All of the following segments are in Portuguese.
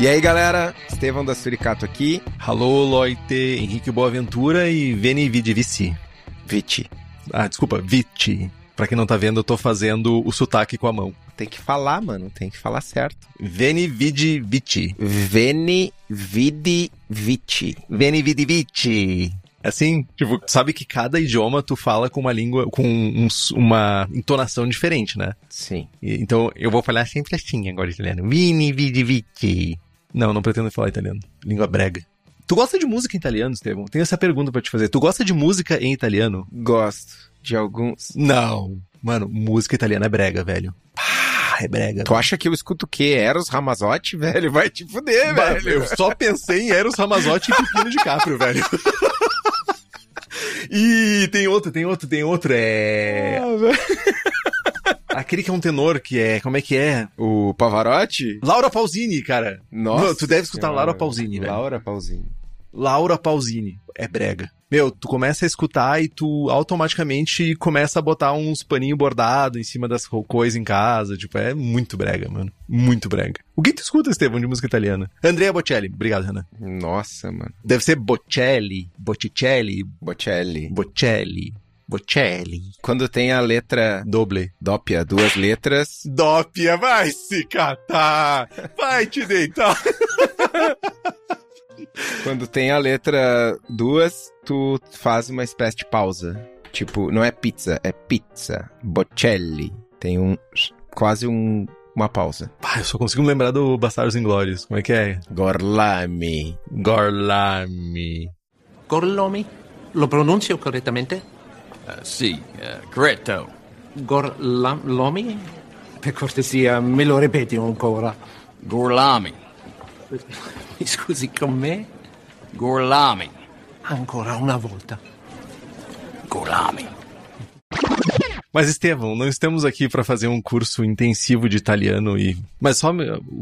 E aí, galera? Estevão da Suricato aqui. Alô, Loite, Henrique Boaventura e Veni Vidi Vici. Viti. Ah, desculpa, Viti. Pra quem não tá vendo, eu tô fazendo o sotaque com a mão. Tem que falar, mano. Tem que falar certo. Veni Vidi Vici. Veni Vidi Viti. Veni Vidi Vici. Assim, tipo, sabe que cada idioma tu fala com uma língua, com um, uma entonação diferente, né? Sim. E, então, eu vou falar sempre assim agora italiano. Vini Vidi Vici. Não, não pretendo falar italiano. Língua brega. Tu gosta de música em italiano, Estevão? Tenho essa pergunta pra te fazer. Tu gosta de música em italiano? Gosto de alguns. Não. Mano, música italiana é brega, velho. Ah, é brega. Tu acha que eu escuto o quê? Eros Ramazotti, velho? Vai te fuder, velho. Eu só pensei em Eros Ramazotti e Pepino de Caprio, velho. E tem outro, tem outro, tem outro. É. Aquele que é um tenor, que é. Como é que é? O Pavarotti? Laura Pausini, cara. Nossa. Não, tu deve escutar. Laura Pausini, velho. Laura Pausini. Laura Pausini. É brega. Meu, tu começa a escutar e tu automaticamente começa a botar uns paninhos bordados em cima das coisas em casa. Tipo, é muito brega, mano. Muito brega. O que tu escuta, Estevão, de música italiana? Andrea Bocelli. Obrigado, Renan. Nossa, mano. Deve ser Bocelli, Botticelli, Bocelli. Bocelli, Bocelli. Quando tem a letra Doble. dópia, duas letras, Dópia, vai se catar! Vai te deitar! quando tem a letra duas, tu faz uma espécie de pausa. Tipo, não é pizza, é pizza. Bocelli. Tem um. quase um, uma pausa. Ah, eu só consigo me lembrar do Bastardos Inglórios. Como é que é? Gorlami. Gorlami. Gorlomi? Lo pronuncio correttamente? Uh, sì, uh, corretto. Gorlomi? Per cortesia, me lo ripeti ancora. Gorlami. Mi scusi con me? Gorlami. Ancora una volta. Gorlami. Mas, Estevão, não estamos aqui pra fazer um curso intensivo de italiano e. Mas só.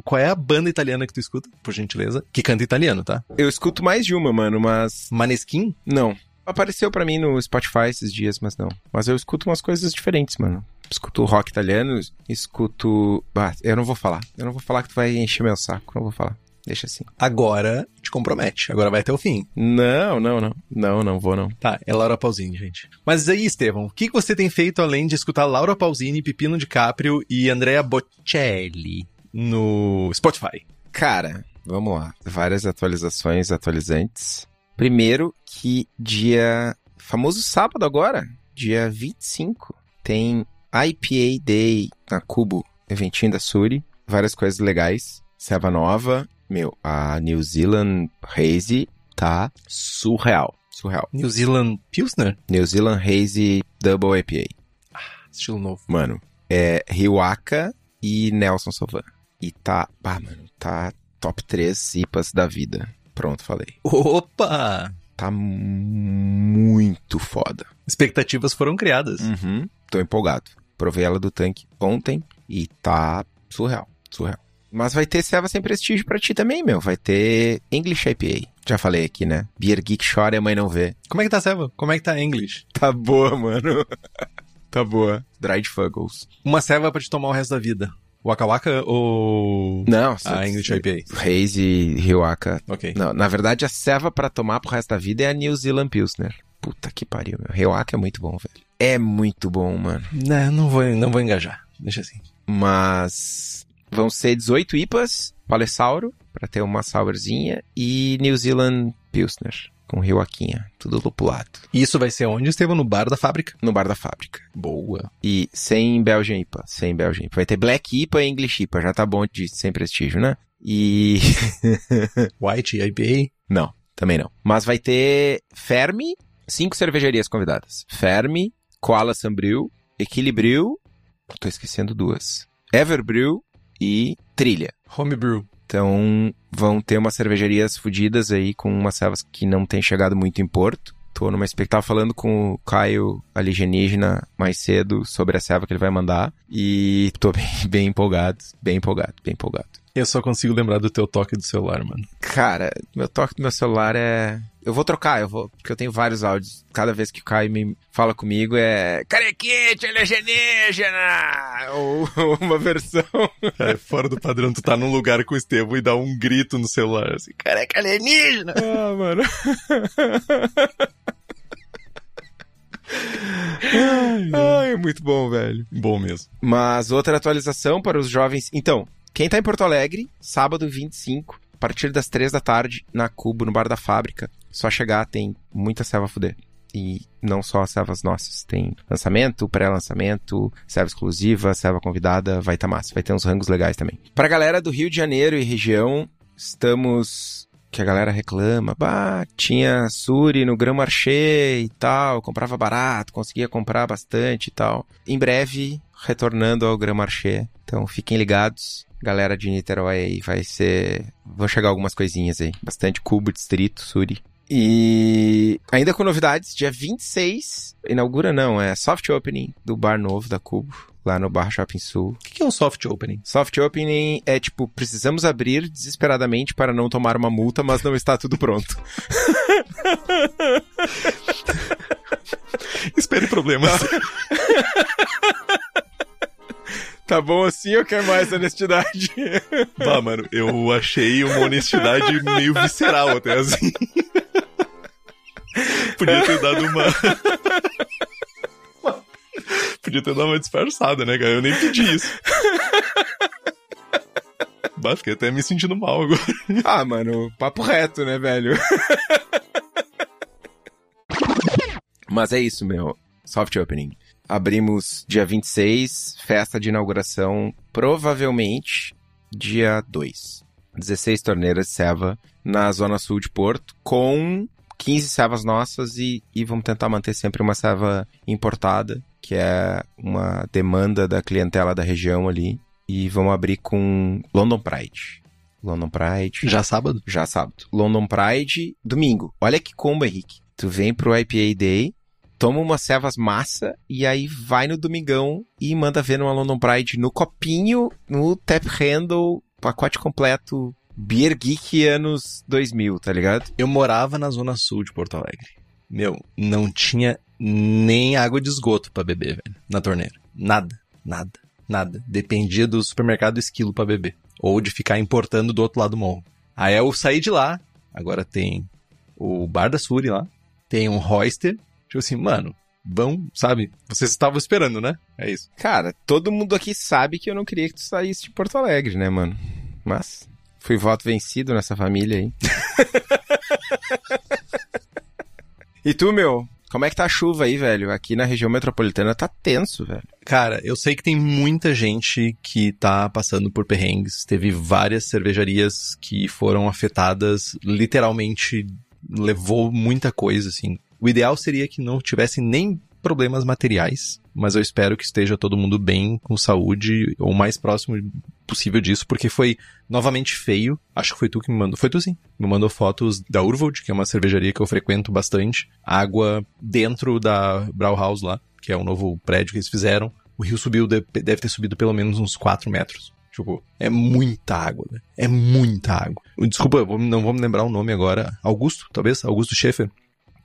Qual é a banda italiana que tu escuta, por gentileza? Que canta italiano, tá? Eu escuto mais de uma, mano, mas. Maneskin? Não. Apareceu pra mim no Spotify esses dias, mas não. Mas eu escuto umas coisas diferentes, mano. Escuto rock italiano, escuto. Ah, eu não vou falar. Eu não vou falar que tu vai encher meu saco. Não vou falar. Deixa assim. Agora te compromete. Agora vai até o fim. Não, não, não. Não, não vou, não. Tá, é Laura Pausini, gente. Mas aí, Estevão, o que que você tem feito além de escutar Laura Pausini, Pepino de Caprio e Andrea Bocelli no Spotify? Cara, vamos lá. Várias atualizações atualizantes. Primeiro que dia. Famoso sábado agora, dia 25, tem IPA Day na Cubo, eventinho da Suri. Várias coisas legais. Serva nova. Meu, a New Zealand Haze tá surreal. Surreal. New Zealand Pilsner? New Zealand Haze Double IPA. Estilo novo. Mano, é Riwaka e Nelson Sauvin. E tá, bah, mano, tá top 3 IPAs da vida. Pronto, falei. Opa! Tá muito foda. Expectativas foram criadas. Uhum. Tô empolgado. Provei ela do tanque ontem e tá surreal, surreal. Mas vai ter Seva sem prestígio pra ti também, meu. Vai ter English IPA. Já falei aqui, né? Beer Geek chora e a mãe não vê. Como é que tá, Seva? Como é que tá English? Tá boa, mano. tá boa. Dried Fuggles. Uma ceva pra te tomar o resto da vida. Waka Waka ou... Não, A English IPA. Reis e Riwaka. Ok. Não, na verdade, a ceva pra tomar pro resto da vida é a New Zealand Pilsner. Puta que pariu, meu. Riwaka é muito bom, velho. É muito bom, mano. Não, não vou, não vou engajar. Deixa assim. Mas vão ser 18 IPAs, Palessauro, pra ter uma sourzinha, e New Zealand Pilsner. Com Rio Aquinha, tudo lupulado. Isso vai ser onde, Estevam? No bar da fábrica. No bar da fábrica. Boa. E sem Belgian IPA, sem Belgian IPA. Vai ter Black IPA e English IPA, já tá bom de sem prestígio, né? E White, IPA. não, também não. Mas vai ter Fermi, cinco cervejarias convidadas. Fermi, Koala Sambril, Equilibril, tô esquecendo duas. Everbrew e Trilha. Homebrew. Então vão ter umas cervejarias fodidas aí com umas servas que não tem chegado muito em Porto. Tô numa expectativa falando com o Caio alienígena mais cedo sobre a serva que ele vai mandar. E tô bem, bem empolgado, bem empolgado, bem empolgado. Eu só consigo lembrar do teu toque do celular, mano. Cara, meu toque do meu celular é. Eu vou trocar, eu vou. Porque eu tenho vários áudios. Cada vez que o Caio me fala comigo é. Carequite, alienígena! Ou ou uma versão. É, fora do padrão, tu tá num lugar com o Estevam e dá um grito no celular, assim, careca alienígena! Ah, mano. Ai, é muito bom, velho. Bom mesmo. Mas outra atualização para os jovens. Então, quem tá em Porto Alegre, sábado 25, a partir das 3 da tarde, na Cubo, no Bar da Fábrica, só chegar, tem muita selva fuder. E não só as selvas nossas. Tem lançamento, pré-lançamento, selva exclusiva, selva convidada, vai tá massa. Vai ter uns rangos legais também. Pra galera do Rio de Janeiro e região, estamos que a galera reclama, bah, tinha Suri no Grand Marché e tal, comprava barato, conseguia comprar bastante e tal. Em breve, retornando ao Grand Marché, então fiquem ligados. Galera de Niterói aí, vai ser... Vão chegar algumas coisinhas aí. Bastante cubo, distrito, Suri. E ainda com novidades, dia 26, inaugura não, é soft opening do bar novo da Cubo, lá no Bar Shopping Sul. O que que é um soft opening? Soft opening é tipo, precisamos abrir desesperadamente para não tomar uma multa, mas não está tudo pronto. Espere problemas. Tá bom assim ou quer mais honestidade? Bah, mano, eu achei uma honestidade meio visceral até assim. Podia ter dado uma. Podia ter dado uma disfarçada, né, cara? Eu nem pedi isso. Bah, fiquei até me sentindo mal agora. ah, mano, papo reto, né, velho? Mas é isso, meu. Soft opening. Abrimos dia 26, festa de inauguração, provavelmente dia 2. 16 torneiras de ceva na zona sul de Porto, com 15 cevas nossas e, e vamos tentar manter sempre uma ceva importada, que é uma demanda da clientela da região ali. E vamos abrir com London Pride. London Pride. Já sábado? Já sábado. London Pride, domingo. Olha que combo, Henrique. Tu vem pro IPA Day, toma umas cevas massa e aí vai no domingão e manda ver numa London Pride no copinho, no tap handle, pacote completo, Beer Geek anos 2000, tá ligado? Eu morava na zona sul de Porto Alegre. Meu, não tinha nem água de esgoto pra beber, velho, na torneira. Nada, nada, nada. Dependia do supermercado esquilo pra beber. Ou de ficar importando do outro lado do morro. Aí eu saí de lá, agora tem o Bar da Suri lá, tem um Royster. Tipo assim, mano, vão, sabe? Vocês estavam esperando, né? É isso. Cara, todo mundo aqui sabe que eu não queria que tu saísse de Porto Alegre, né, mano? Mas fui voto vencido nessa família aí. e tu, meu? Como é que tá a chuva aí, velho? Aqui na região metropolitana tá tenso, velho. Cara, eu sei que tem muita gente que tá passando por perrengues. Teve várias cervejarias que foram afetadas, literalmente levou muita coisa, assim. O ideal seria que não tivesse nem problemas materiais, mas eu espero que esteja todo mundo bem, com saúde, ou mais próximo possível disso, porque foi novamente feio. Acho que foi tu que me mandou. Foi tu sim. Me mandou fotos da Urvold, que é uma cervejaria que eu frequento bastante. Água dentro da Brauhaus lá, que é o novo prédio que eles fizeram. O rio subiu, deve ter subido pelo menos uns 4 metros. Tipo, é muita água, né? É muita água. Desculpa, não vou me lembrar o nome agora. Augusto, talvez? Augusto Schaefer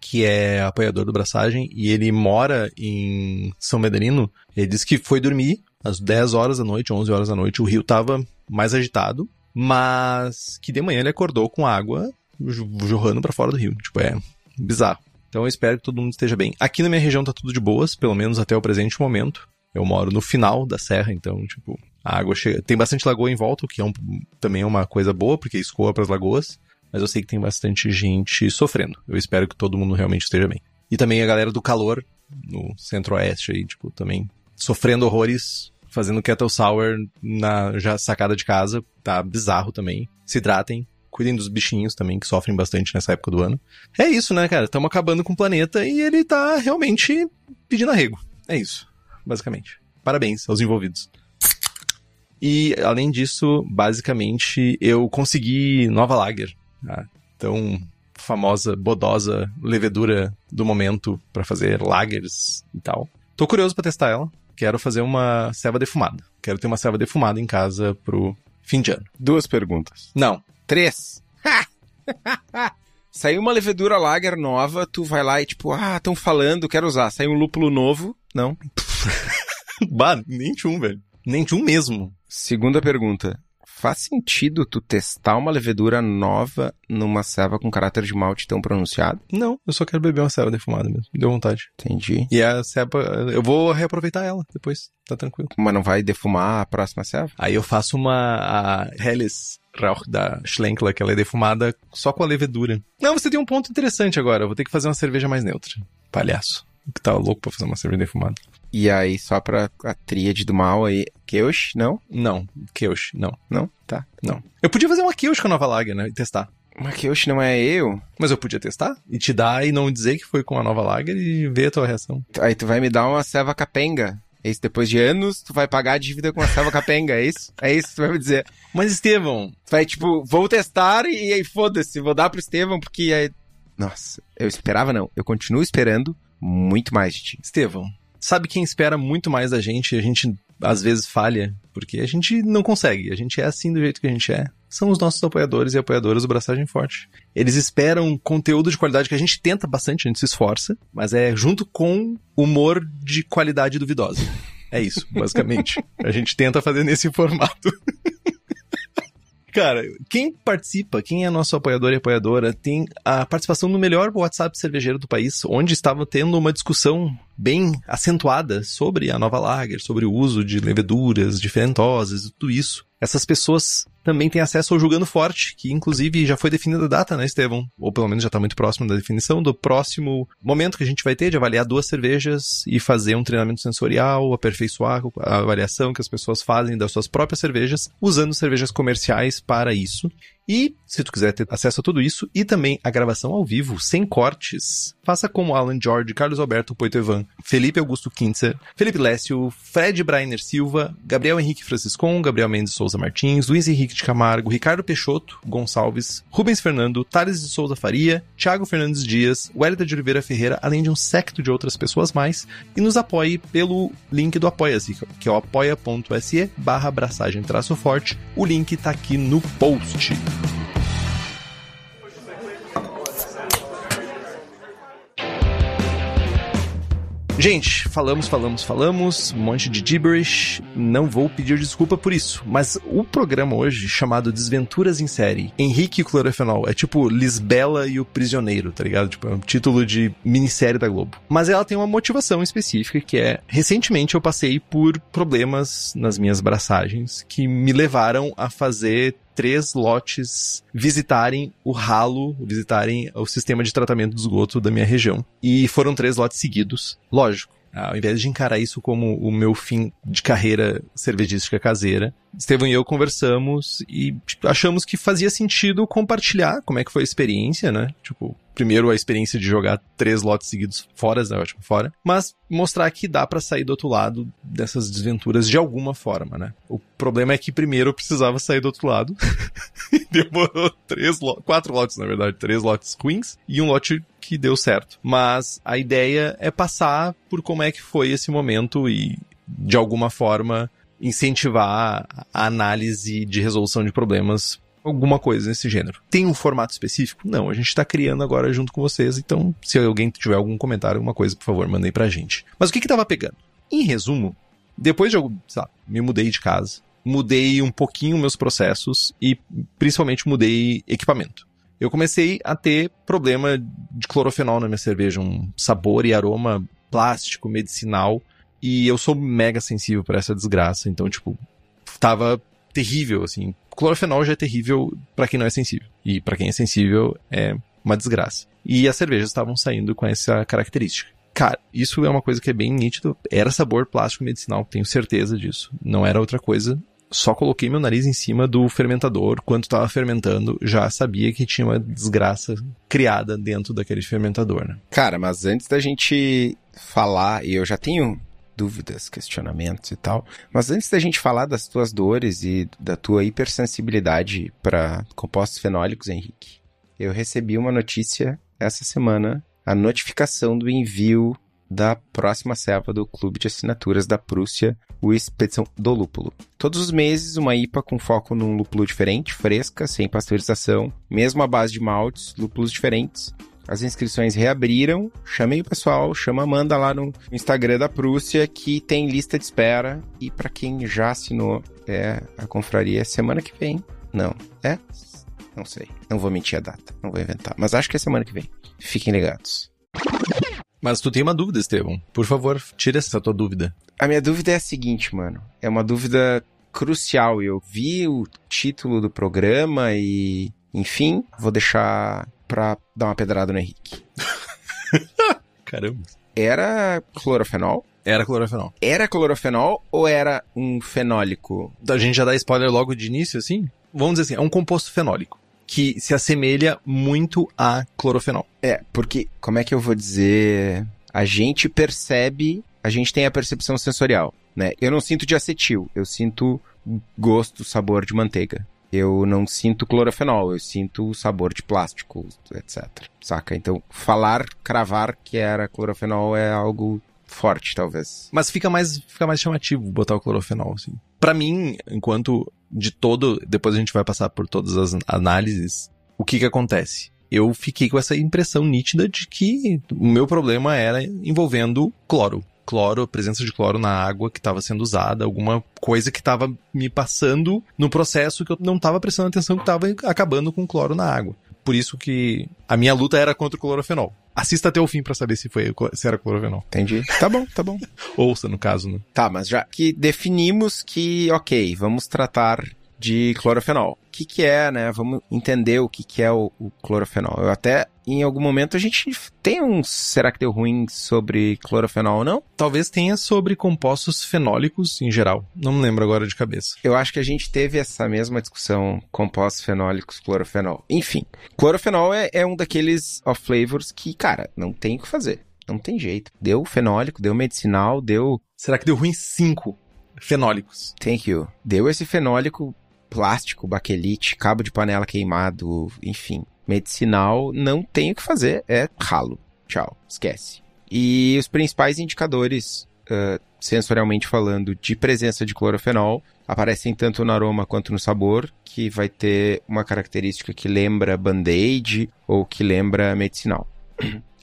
que é apoiador do Braçagem, e ele mora em São Medrino. Ele disse que foi dormir às 10 horas da noite, 11 horas da noite, o rio tava mais agitado, mas que de manhã ele acordou com água jorrando para fora do rio. Tipo, é bizarro. Então eu espero que todo mundo esteja bem. Aqui na minha região tá tudo de boas, pelo menos até o presente momento. Eu moro no final da serra, então, tipo, a água chega. Tem bastante lagoa em volta, o que é um, também é uma coisa boa, porque escoa para as lagoas. Mas eu sei que tem bastante gente sofrendo. Eu espero que todo mundo realmente esteja bem. E também a galera do calor no centro-oeste aí, tipo, também sofrendo horrores, fazendo kettle sour na já sacada de casa, tá bizarro também. Se hidratem, cuidem dos bichinhos também, que sofrem bastante nessa época do ano. É isso, né, cara? Estamos acabando com o planeta e ele tá realmente pedindo arrego. É isso, basicamente. Parabéns aos envolvidos. E, além disso, basicamente, eu consegui nova lager. A tão famosa, bodosa levedura do momento para fazer lagers e tal. Tô curioso para testar ela. Quero fazer uma ceva defumada. Quero ter uma ceva defumada em casa pro fim de ano. Duas perguntas. Não, Três. Saiu uma levedura lager nova, tu vai lá e tipo, ah, estão falando, quero usar. Saiu um lúpulo novo. Não. bah, nem um, velho. Nem um mesmo. Segunda pergunta. Faz sentido tu testar uma levedura nova numa ceva com caráter de malte tão pronunciado? Não, eu só quero beber uma ceva defumada mesmo. Deu vontade. Entendi. E a ceva, eu vou reaproveitar ela depois. Tá tranquilo. Mas não vai defumar a próxima ceva? Aí eu faço uma a Helles Rauch da Schlenkler, que ela é defumada só com a levedura. Não, você tem um ponto interessante agora. Eu vou ter que fazer uma cerveja mais neutra. Palhaço. Que tá louco pra fazer uma cerveja defumada. E aí, só pra a tríade do mal aí, Keush, não? Não, Keush, não. Não? Tá. Não. Eu podia fazer uma Keush com a nova Lager, né? E testar. Mas Keush não é eu? Mas eu podia testar e te dar e não dizer que foi com a nova Lager e ver a tua reação. Aí tu vai me dar uma ceva capenga. É isso, depois de anos, tu vai pagar a dívida com a selva capenga, é isso? É isso que tu vai me dizer. Mas, Estevão... Tu vai, tipo, vou testar e aí foda-se, vou dar pro Estevão, porque aí... Nossa, eu esperava não. Eu continuo esperando muito mais de ti. Estevão, sabe quem espera muito mais da gente e a gente às vezes falha? Porque a gente não consegue. A gente é assim do jeito que a gente é. São os nossos apoiadores e apoiadoras do Braçagem Forte. Eles esperam conteúdo de qualidade que a gente tenta bastante, a gente se esforça, mas é junto com humor de qualidade duvidosa. É isso, basicamente. a gente tenta fazer nesse formato. Cara, quem participa, quem é nosso apoiador e apoiadora, tem a participação no melhor WhatsApp cervejeiro do país, onde estava tendo uma discussão bem acentuada sobre a nova lager, sobre o uso de leveduras diferentosas e tudo isso. Essas pessoas também têm acesso ao Jogando Forte, que inclusive já foi definida a data, né, Estevão? Ou pelo menos já está muito próximo da definição do próximo momento que a gente vai ter de avaliar duas cervejas e fazer um treinamento sensorial, aperfeiçoar a avaliação que as pessoas fazem das suas próprias cervejas, usando cervejas comerciais para isso. E, se tu quiser ter acesso a tudo isso, e também a gravação ao vivo, sem cortes, faça como Alan George, Carlos Alberto Poitevin, Felipe Augusto Kintzer, Felipe Lécio, Fred Brainer Silva, Gabriel Henrique Franciscon, Gabriel Mendes Souza Martins, Luiz Henrique de Camargo, Ricardo Peixoto Gonçalves, Rubens Fernando, Thales de Souza Faria, Thiago Fernandes Dias, Wellington de Oliveira Ferreira, além de um secto de outras pessoas mais, e nos apoie pelo link do Apoia-se, que é o apoia.se barra abraçagem traço forte. O link tá aqui no post. Gente, falamos, falamos, falamos, um monte de gibberish, não vou pedir desculpa por isso, mas o programa hoje, chamado Desventuras em Série, Henrique e Clorofenol, é tipo Lisbela e o Prisioneiro, tá ligado? Tipo, é um título de minissérie da Globo. Mas ela tem uma motivação específica, que é, recentemente eu passei por problemas nas minhas braçagens, que me levaram a fazer três lotes visitarem o ralo, visitarem o sistema de tratamento do esgoto da minha região. E foram três lotes seguidos. Lógico, ao invés de encarar isso como o meu fim de carreira cervejística caseira, Estevão e eu conversamos e tipo, achamos que fazia sentido compartilhar como é que foi a experiência, né? Tipo, primeiro a experiência de jogar três lotes seguidos fora, né? Ótimo, fora. Mas mostrar que dá para sair do outro lado dessas desventuras de alguma forma, né? O problema é que primeiro eu precisava sair do outro lado. Demorou três, quatro lotes, na verdade, três lotes ruins e um lote que deu certo. Mas a ideia é passar por como é que foi esse momento e, de alguma forma, incentivar a análise de resolução de problemas alguma coisa nesse gênero. Tem um formato específico? Não, a gente está criando agora junto com vocês, então se alguém tiver algum comentário, alguma coisa, por favor, mandem pra gente. Mas o que que pegando? Em resumo, depois de eu, me mudei de casa, mudei um pouquinho meus processos e principalmente mudei equipamento. Eu comecei a ter problema de clorofenol na minha cerveja, um sabor e aroma plástico, medicinal, e eu sou mega sensível para essa desgraça, então, tipo, tava terrível, assim, clorofenol já é terrível para quem não é sensível. E para quem é sensível é uma desgraça. E as cervejas estavam saindo com essa característica. Cara, isso é uma coisa que é bem nítido. Era sabor plástico medicinal, tenho certeza disso. Não era outra coisa. Só coloquei meu nariz em cima do fermentador. Quando estava fermentando, já sabia que tinha uma desgraça criada dentro daquele fermentador, né? Cara, mas antes da gente falar, e eu já tenho dúvidas, questionamentos e tal, mas antes da gente falar das tuas dores e da tua hipersensibilidade para compostos fenólicos, Henrique, eu recebi uma notícia essa semana, a notificação do envio da próxima cepa do clube de assinaturas da Prússia, o Expedição do Lúpulo. Todos os meses, uma IPA com foco num lúpulo diferente, fresca, sem pasteurização, mesmo à base de maltes, lúpulos diferentes. As inscrições reabriram, chamei o pessoal, chama Amanda lá no Instagram da Prússia, que tem lista de espera. E para quem já assinou, é a confraria é semana que vem. Não, é? Não sei. Não vou mentir a data, não vou inventar. Mas acho que é semana que vem. Fiquem ligados. Mas tu tem uma dúvida, Estevão. Por favor, tira essa tua dúvida. A minha dúvida é a seguinte, mano. É uma dúvida crucial. Eu vi o título do programa e, enfim, vou deixar pra dar uma pedrada no Henrique. Caramba. Era clorofenol? Era clorofenol. Era clorofenol ou era um fenólico? A gente já dá spoiler logo de início, assim? Vamos dizer assim, é um composto fenólico que se assemelha muito a clorofenol. É, porque, como é que eu vou dizer? A gente percebe, a gente tem a percepção sensorial, né? Eu não sinto de acetil, eu sinto gosto, sabor de manteiga. Eu não sinto clorofenol, eu sinto o sabor de plástico, etc. Saca? Então, falar, cravar que era clorofenol é algo forte, talvez. Mas fica mais, fica mais chamativo botar o clorofenol, assim. Pra mim, enquanto de todo, depois a gente vai passar por todas as análises, o que que acontece? Eu fiquei com essa impressão nítida de que o meu problema era envolvendo cloro. Cloro, presença de cloro na água que estava sendo usada, alguma coisa que estava me passando no processo que eu não estava prestando atenção que estava acabando com o cloro na água. Por isso que a minha luta era contra o clorofenol. Assista até o fim para saber se foi se era clorofenol. Entendi. Tá bom, tá bom. Ouça, no caso, né? Tá, mas já que definimos que, ok, vamos tratar de clorofenol. O que, que é, né? Vamos entender o que, que é o, o clorofenol. Eu até, em algum momento, a gente tem um será que deu ruim sobre clorofenol ou não? Talvez tenha sobre compostos fenólicos em geral. Não me lembro agora de cabeça. Eu acho que a gente teve essa mesma discussão, compostos fenólicos, clorofenol. Enfim, clorofenol é, é um daqueles off flavors que, cara, não tem o que fazer. Não tem jeito. Deu fenólico, deu medicinal, deu. Será que deu ruim cinco fenólicos? Thank you. Deu esse fenólico plástico, baquelite, cabo de panela queimado, enfim, medicinal, não tem o que fazer, é ralo. Tchau, esquece. E os principais indicadores, uh, sensorialmente falando, de presença de clorofenol aparecem tanto no aroma quanto no sabor, que vai ter uma característica que lembra band-aid ou que lembra medicinal.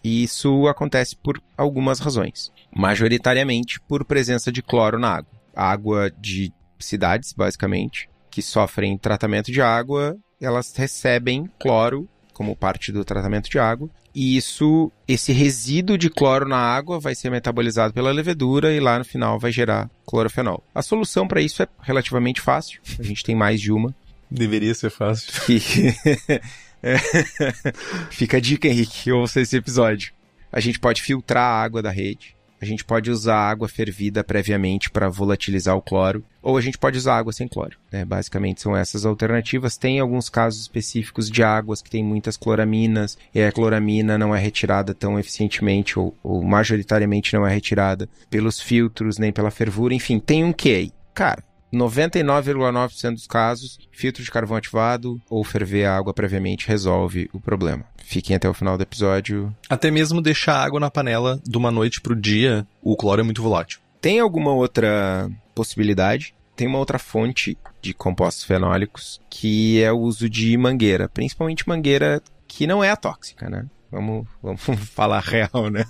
E isso acontece por algumas razões. Majoritariamente por presença de cloro na água. Água de cidades, basicamente, que sofrem tratamento de água, elas recebem cloro como parte do tratamento de água. E isso, esse resíduo de cloro na água vai ser metabolizado pela levedura e lá no final vai gerar clorofenol. A solução para isso é relativamente fácil. A gente tem mais de uma. Deveria ser fácil. Fica a dica, Henrique, ouça esse episódio. A gente pode filtrar a água da rede. A gente pode usar água fervida previamente para volatilizar o cloro, ou a gente pode usar água sem cloro. Né? Basicamente são essas alternativas. Tem alguns casos específicos de águas que têm muitas cloraminas, e a cloramina não é retirada tão eficientemente, ou, ou majoritariamente não é retirada pelos filtros, nem pela fervura. Enfim, tem um que aí. Cara, 99,9% dos casos, filtro de carvão ativado ou ferver a água previamente resolve o problema. Fiquem até o final do episódio. Até mesmo deixar a água na panela de uma noite pro dia, o cloro é muito volátil. Tem alguma outra possibilidade? Tem uma outra fonte de compostos fenólicos que é o uso de mangueira, principalmente mangueira que não é a tóxica, né? Vamos, vamos falar real, né?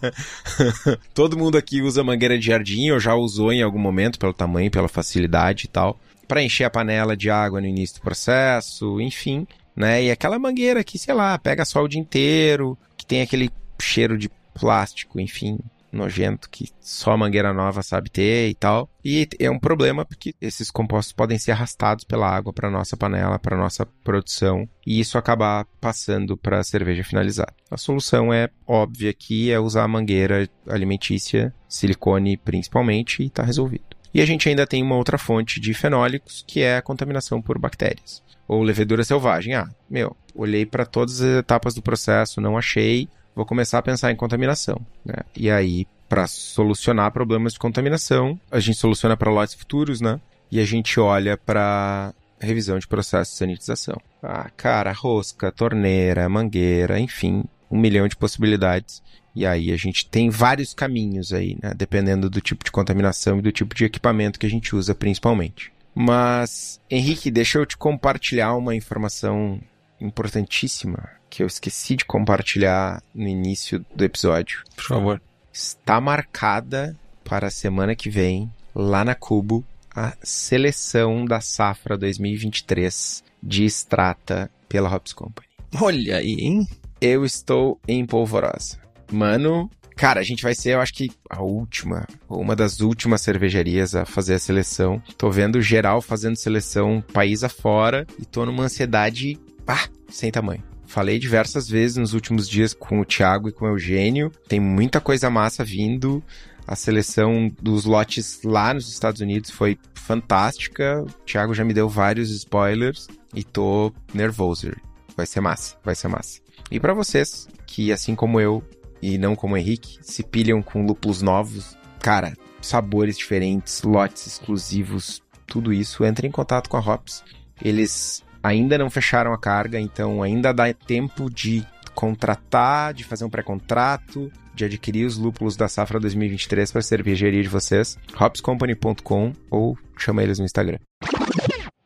Todo mundo aqui usa mangueira de jardim, ou já usou em algum momento, pelo tamanho, pela facilidade e tal, para encher a panela de água no início do processo, enfim, né? E aquela mangueira que, sei lá, pega sol o dia inteiro, que tem aquele cheiro de plástico, enfim. Nojento que só a mangueira nova sabe ter e tal. E é um problema porque esses compostos podem ser arrastados pela água para nossa panela, para nossa produção, e isso acabar passando para a cerveja finalizada. A solução é óbvia aqui, é usar a mangueira alimentícia, silicone principalmente, e está resolvido. E a gente ainda tem uma outra fonte de fenólicos, que é a contaminação por bactérias. Ou levedura selvagem. Ah, meu, olhei para todas as etapas do processo, não achei, vou começar a pensar em contaminação. Né? E aí, para solucionar problemas de contaminação, a gente soluciona para lotes futuros, né? E a gente olha para revisão de processo de sanitização. Ah, cara, rosca, torneira, mangueira, enfim, um milhão de possibilidades. E aí a gente tem vários caminhos aí, né? Dependendo do tipo de contaminação e do tipo de equipamento que a gente usa principalmente. Mas, Henrique, deixa eu te compartilhar uma informação importantíssima que eu esqueci de compartilhar no início do episódio. Por favor. Está marcada para a semana que vem, lá na Cubo, a seleção da safra 2023 de Strata pela Hops Company. Olha aí, hein? Eu estou em polvorosa. Mano, cara, a gente vai ser, eu acho que a última, ou uma das últimas cervejarias a fazer a seleção. Tô vendo geral fazendo seleção país afora e tô numa ansiedade, ah, sem tamanho. Falei diversas vezes nos últimos dias com o Thiago e com o Eugênio. Tem muita coisa massa vindo. A seleção dos lotes lá nos Estados Unidos foi fantástica. O Thiago já me deu vários spoilers e tô nervoso. Vai ser massa, vai ser massa. E para vocês que, assim como eu e não como o Henrique, se pilham com lúpulos novos, cara, sabores diferentes, lotes exclusivos, tudo isso, entre em contato com a Hops. Eles ainda não fecharam a carga, então ainda dá tempo de contratar, de fazer um pré-contrato, de adquirir os lúpulos da safra 2023 para a cervejaria de vocês, hopscompany.com ou chama eles no Instagram.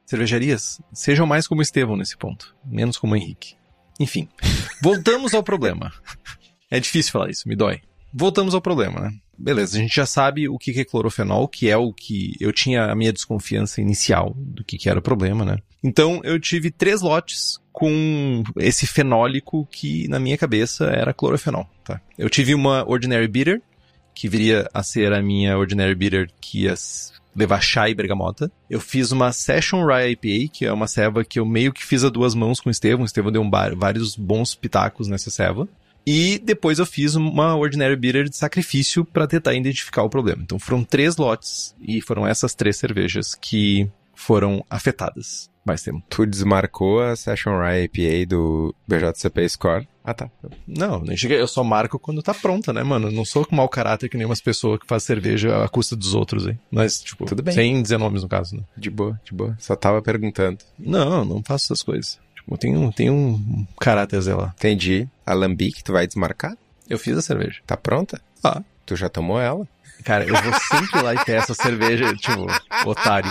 Cervejarias, sejam mais como Estevão nesse ponto, menos como Henrique. Enfim, voltamos ao problema. É difícil falar isso, me dói. Voltamos ao problema, né? Beleza, a gente já sabe o que é clorofenol, que é o que eu tinha a minha desconfiança inicial do que, era o problema, né? Então eu tive três lotes com esse fenólico que na minha cabeça era clorofenol, tá? Eu tive uma Ordinary Bitter, que viria a ser a minha Ordinary Bitter que ia levar chá e bergamota. Eu fiz uma Session Rye IPA, que é uma ceva que eu meio que fiz a duas mãos com o Estevão. O Estevão deu um bar, vários bons pitacos nessa ceva. E depois eu fiz uma Ordinary Bitter de sacrifício para tentar identificar o problema. Então foram três lotes e foram essas três cervejas que foram afetadas mais tempo. Tu desmarcou a Session Rye IPA do BJCP Score? Ah, tá. Não, nem cheguei. Eu só marco quando tá pronta, né, mano? não sou com mau caráter que nem umas pessoas que fazem cerveja à custa dos outros, hein? Mas, tipo, tudo bem. Sem dizer nomes no caso, né? De boa, de boa. Só tava perguntando. Não, não faço essas coisas. Tipo, tem um, tem um caráter, lá. Entendi. Alambique, tu vai desmarcar? Eu fiz a cerveja. Tá pronta? Ah. Tu já tomou ela? Cara, eu vou sempre lá e peço a cerveja, tipo, otário.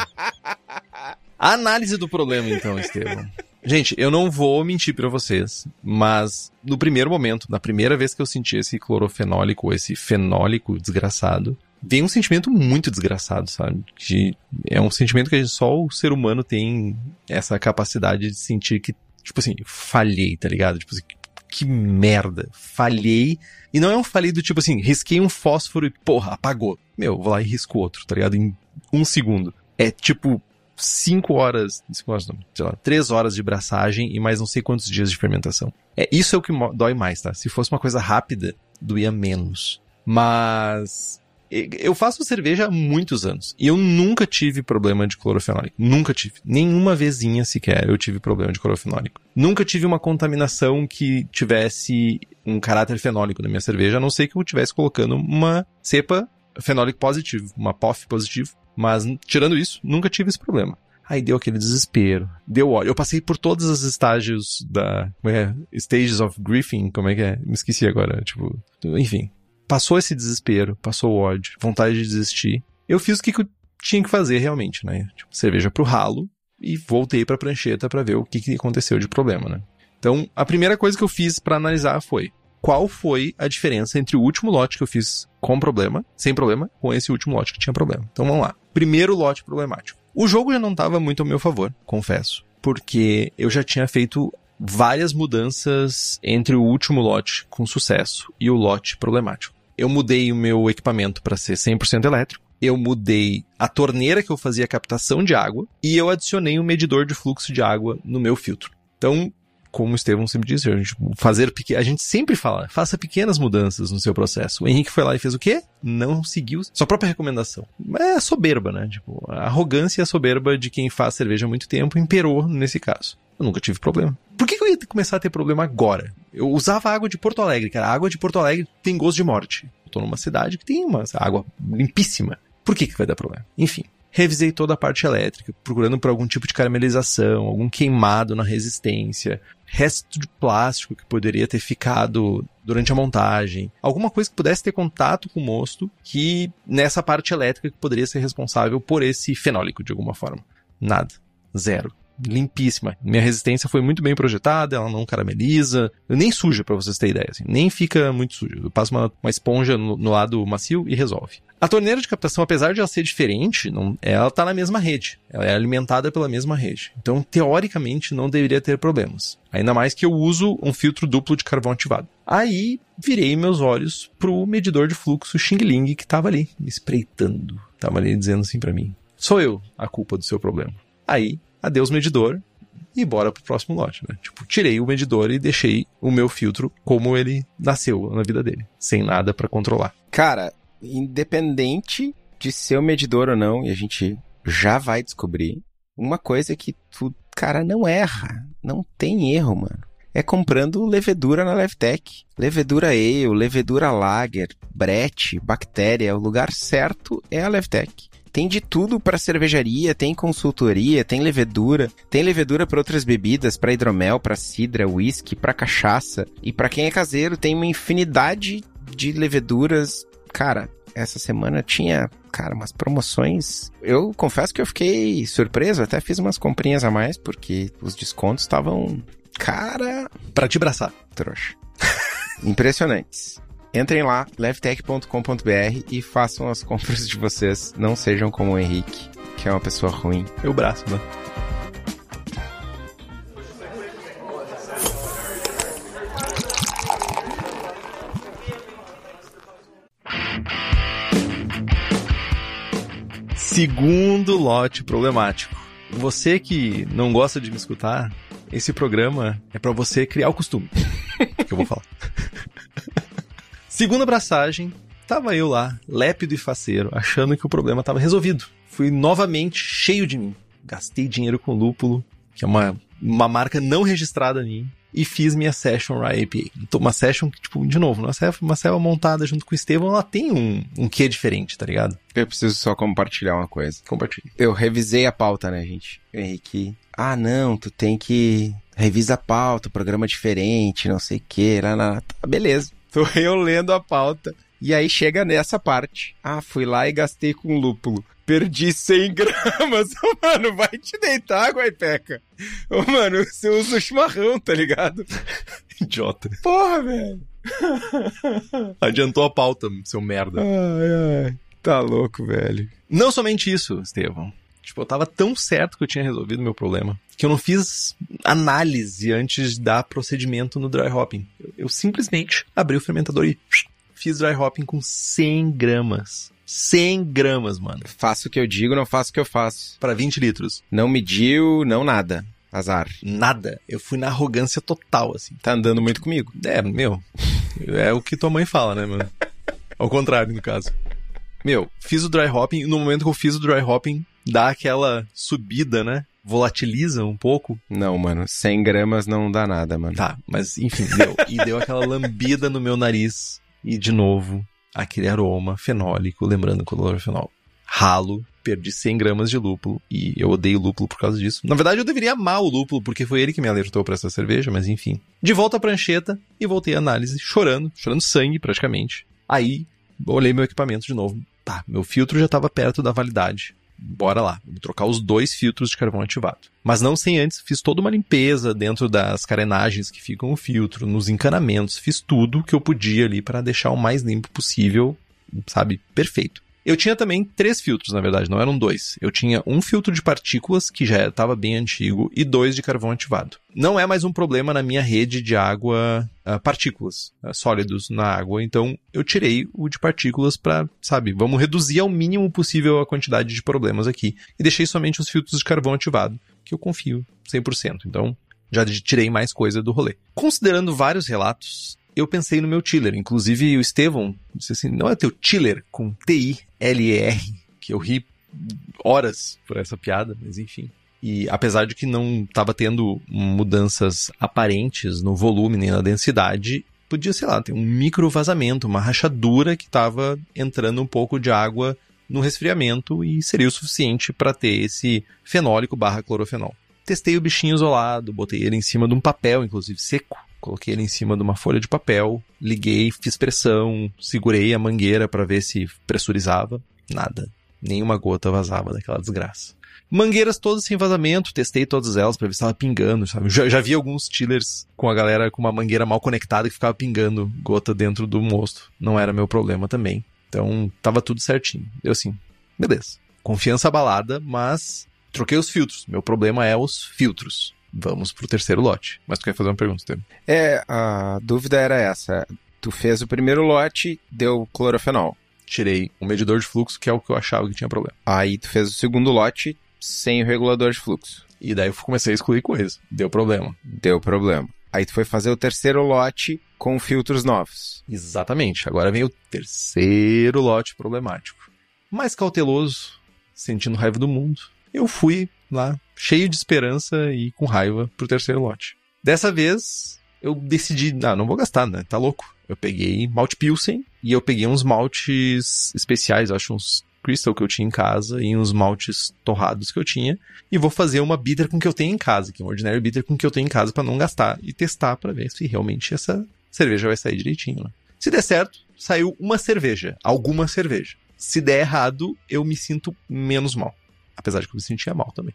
A análise do problema, então, Estevam. Gente, eu não vou mentir para vocês, mas no primeiro momento, na primeira vez que eu senti esse clorofenólico, esse fenólico desgraçado, veio um sentimento muito desgraçado, sabe? Que é um sentimento que só o ser humano tem essa capacidade de sentir que, tipo assim, falhei, tá ligado? Tipo assim, que merda, falhei. E não é um falhei do tipo assim, risquei um fósforo e porra, apagou. Meu, vou lá e risco outro, tá ligado? Em um segundo. É tipo, 5 horas, 5 horas não, sei lá, 3 horas de braçagem e mais não sei quantos dias de fermentação. É, isso é o que dói mais, tá? Se fosse uma coisa rápida, doía menos. Mas eu faço cerveja há muitos anos e eu nunca tive problema de clorofenólico. Nunca tive. Nenhuma vezinha sequer eu tive problema de clorofenólico. Nunca tive uma contaminação que tivesse um caráter fenólico na minha cerveja, a não ser que eu estivesse colocando uma cepa fenólico positivo, uma POF positivo. Mas, tirando isso, nunca tive esse problema. Aí deu aquele desespero. Deu ódio. Eu passei por todos os estágios da. Como é? Stages of griefing, como é que é? Me esqueci agora. Tipo. Enfim. Passou esse desespero, passou o ódio, vontade de desistir. Eu fiz o que, eu tinha que fazer realmente, né? Tipo, cerveja pro ralo e voltei pra prancheta para ver o que, que aconteceu de problema, né? Então, a primeira coisa que eu fiz para analisar foi qual foi a diferença entre o último lote que eu fiz com problema, sem problema, com esse último lote que tinha problema. Então vamos lá. Primeiro lote problemático. O jogo já não estava muito ao meu favor, confesso, porque eu já tinha feito várias mudanças entre o último lote com sucesso e o lote problemático. Eu mudei o meu equipamento para ser 100% elétrico. Eu mudei a torneira que eu fazia captação de água e eu adicionei um medidor de fluxo de água no meu filtro. Então, como o Estevão sempre disse, a gente fazer pequ... a gente sempre fala, faça pequenas mudanças no seu processo. O Henrique foi lá e fez o quê? Não seguiu sua própria recomendação. É soberba, né? Tipo, a arrogância e a soberba de quem faz cerveja há muito tempo imperou nesse caso. Eu nunca tive problema. Por que, eu ia começar a ter problema agora? Eu usava água de Porto Alegre, cara. A água de Porto Alegre tem gosto de morte. Eu tô numa cidade que tem uma água limpíssima. Por que, que vai dar problema? Enfim, revisei toda a parte elétrica, procurando por algum tipo de caramelização, algum queimado na resistência, resto de plástico que poderia ter ficado durante a montagem, alguma coisa que pudesse ter contato com o mosto, que nessa parte elétrica que poderia ser responsável por esse fenólico de alguma forma. Nada. Zero limpíssima. Minha resistência foi muito bem projetada, ela não carameliza, nem suja, para vocês terem ideia, assim, nem fica muito suja. Eu passo uma, uma esponja no, no, lado macio e resolve. A torneira de captação, apesar de ela ser diferente, não, ela está na mesma rede. Ela é alimentada pela mesma rede. Então, teoricamente, não deveria ter problemas. Ainda mais que eu uso um filtro duplo de carvão ativado. Aí, virei meus olhos pro medidor de fluxo Xing Ling que estava ali, me espreitando. Tava ali dizendo assim para mim: sou eu a culpa do seu problema. Aí, adeus medidor e bora pro próximo lote, né? Tipo, tirei o medidor e deixei o meu filtro como ele nasceu na vida dele, sem nada para controlar. Cara, independente de ser o medidor ou não, e a gente já vai descobrir, uma coisa que tu, cara, não erra, não tem erro, mano. É comprando levedura na Levtech. Levedura ale, levedura lager, brete, bactéria, o lugar certo é a Levtech. Tem de tudo para cervejaria, tem consultoria, tem levedura, tem levedura para outras bebidas, para hidromel, para cidra, whisky, para cachaça. E para quem é caseiro, tem uma infinidade de leveduras. Cara, essa semana tinha, cara, umas promoções. Eu confesso que eu fiquei surpreso, até fiz umas comprinhas a mais porque os descontos estavam, cara, para te abraçar, trouxa. Impressionantes. Entrem lá, levtech.com.br e façam as compras de vocês. Não sejam como o Henrique, que é uma pessoa ruim. Eu braço, né? Segundo lote problemático. Você que não gosta de me escutar, esse programa é para você criar o costume. que eu vou falar. Segunda abraçagem, tava eu lá, lépido e faceiro, achando que o problema estava resolvido. Fui novamente cheio de mim. Gastei dinheiro com lúpulo, que é uma, uma marca não registrada em mim, e fiz minha Session Rye IPA. Então, uma Session que, tipo, de novo, uma selva, uma selva montada junto com o Estevão, ela tem um, um quê diferente, tá ligado? Eu preciso só compartilhar uma coisa. Compartilhe. Eu revisei a pauta, né, gente? Henrique, ah, não, tu tem que revisa a pauta, programa diferente, não sei o que, lá, lá. Tá, beleza. Tô eu lendo a pauta. E aí chega nessa parte. Ah, fui lá e gastei com lúpulo. Perdi 100 gramas. Ô, mano, vai te deitar, Guaipeca. Ô, mano, você usa o chimarrão, tá ligado? Idiota. Porra, velho. Adiantou a pauta, seu merda. Ai, ai. Tá louco, velho. Não somente isso, Estevão. Tipo, eu tava tão certo que eu tinha resolvido meu problema que eu não fiz análise antes de dar procedimento no dry hopping. Eu, eu simplesmente abri o fermentador e fiz dry hopping com 100 gramas. 100 gramas, mano. Faço o que eu digo, não faço o que eu faço. Para 20 litros. Não mediu, não nada. Azar. Nada. Eu fui na arrogância total, assim. Tá andando muito comigo. É, meu. É o que tua mãe fala, né, mano? Ao contrário, no caso. Meu, fiz o dry hopping. No momento que eu fiz o dry hopping, dá aquela subida, né? volatiliza um pouco. Não, mano, 100 gramas não dá nada, mano. Tá, mas enfim, deu. e deu aquela lambida no meu nariz. E de novo, aquele aroma fenólico, lembrando o fenol. Ralo, perdi 100 gramas de lúpulo e eu odeio lúpulo por causa disso. Na verdade, eu deveria amar o lúpulo porque foi ele que me alertou para essa cerveja, mas enfim. De volta à prancheta e voltei à análise, chorando, chorando sangue praticamente. Aí, olhei meu equipamento de novo. Tá, meu filtro já estava perto da validade bora lá, vou trocar os dois filtros de carvão ativado. Mas não sem antes, fiz toda uma limpeza dentro das carenagens que ficam o filtro, nos encanamentos, fiz tudo que eu podia ali para deixar o mais limpo possível, sabe, perfeito. Eu tinha também três filtros, na verdade, não eram dois. Eu tinha um filtro de partículas, que já estava bem antigo, e dois de carvão ativado. Não é mais um problema na minha rede de água, uh, partículas, uh, sólidos na água, então eu tirei o de partículas para, sabe, vamos reduzir ao mínimo possível a quantidade de problemas aqui. E deixei somente os filtros de carvão ativado, que eu confio 100%. Então, já tirei mais coisa do rolê. Considerando vários relatos, eu pensei no meu Tiller. Inclusive, o Estevão disse assim: não é teu Tiller com T-I-L-E-R, que eu ri horas por essa piada, mas enfim. E apesar de que não estava tendo mudanças aparentes no volume nem na densidade, podia, sei lá, ter um micro vazamento, uma rachadura que estava entrando um pouco de água no resfriamento e seria o suficiente para ter esse fenólico barra clorofenol. Testei o bichinho isolado, botei ele em cima de um papel, inclusive seco, Coloquei ele em cima de uma folha de papel, liguei, fiz pressão, segurei a mangueira para ver se pressurizava. Nada. Nenhuma gota vazava daquela desgraça. Mangueiras todas sem vazamento, testei todas elas para ver se estava pingando, sabe? Já, já vi alguns chillers com a galera com uma mangueira mal conectada que ficava pingando gota dentro do mosto. Não era meu problema também. Então, tava tudo certinho. Eu assim, beleza. Confiança abalada, mas troquei os filtros. Meu problema é os filtros vamos pro terceiro lote. Mas tu quer fazer uma pergunta, Estevam? É, a dúvida era essa. Tu fez o primeiro lote, deu clorofenol. Tirei o medidor de fluxo, que é o que eu achava que tinha problema. Aí tu fez o segundo lote sem o regulador de fluxo. E daí eu comecei a excluir coisas. Deu problema. Deu problema. Aí tu foi fazer o terceiro lote com filtros novos. Exatamente. Agora vem o terceiro lote problemático. Mais cauteloso, sentindo raiva do mundo, eu fui lá, cheio de esperança e com raiva pro terceiro lote. Dessa vez, eu decidi, ah, não vou gastar, né? Tá louco. Eu peguei malte Pilsen e eu peguei uns maltes especiais, acho uns Crystal que eu tinha em casa e uns maltes torrados que eu tinha e vou fazer uma bitter com que eu tenho em casa, que é um ordinário bitter com que eu tenho em casa para não gastar e testar para ver se realmente essa cerveja vai sair direitinho. Né? Se der certo, saiu uma cerveja, alguma cerveja. Se der errado, eu me sinto menos mal apesar de que eu me sentia mal também.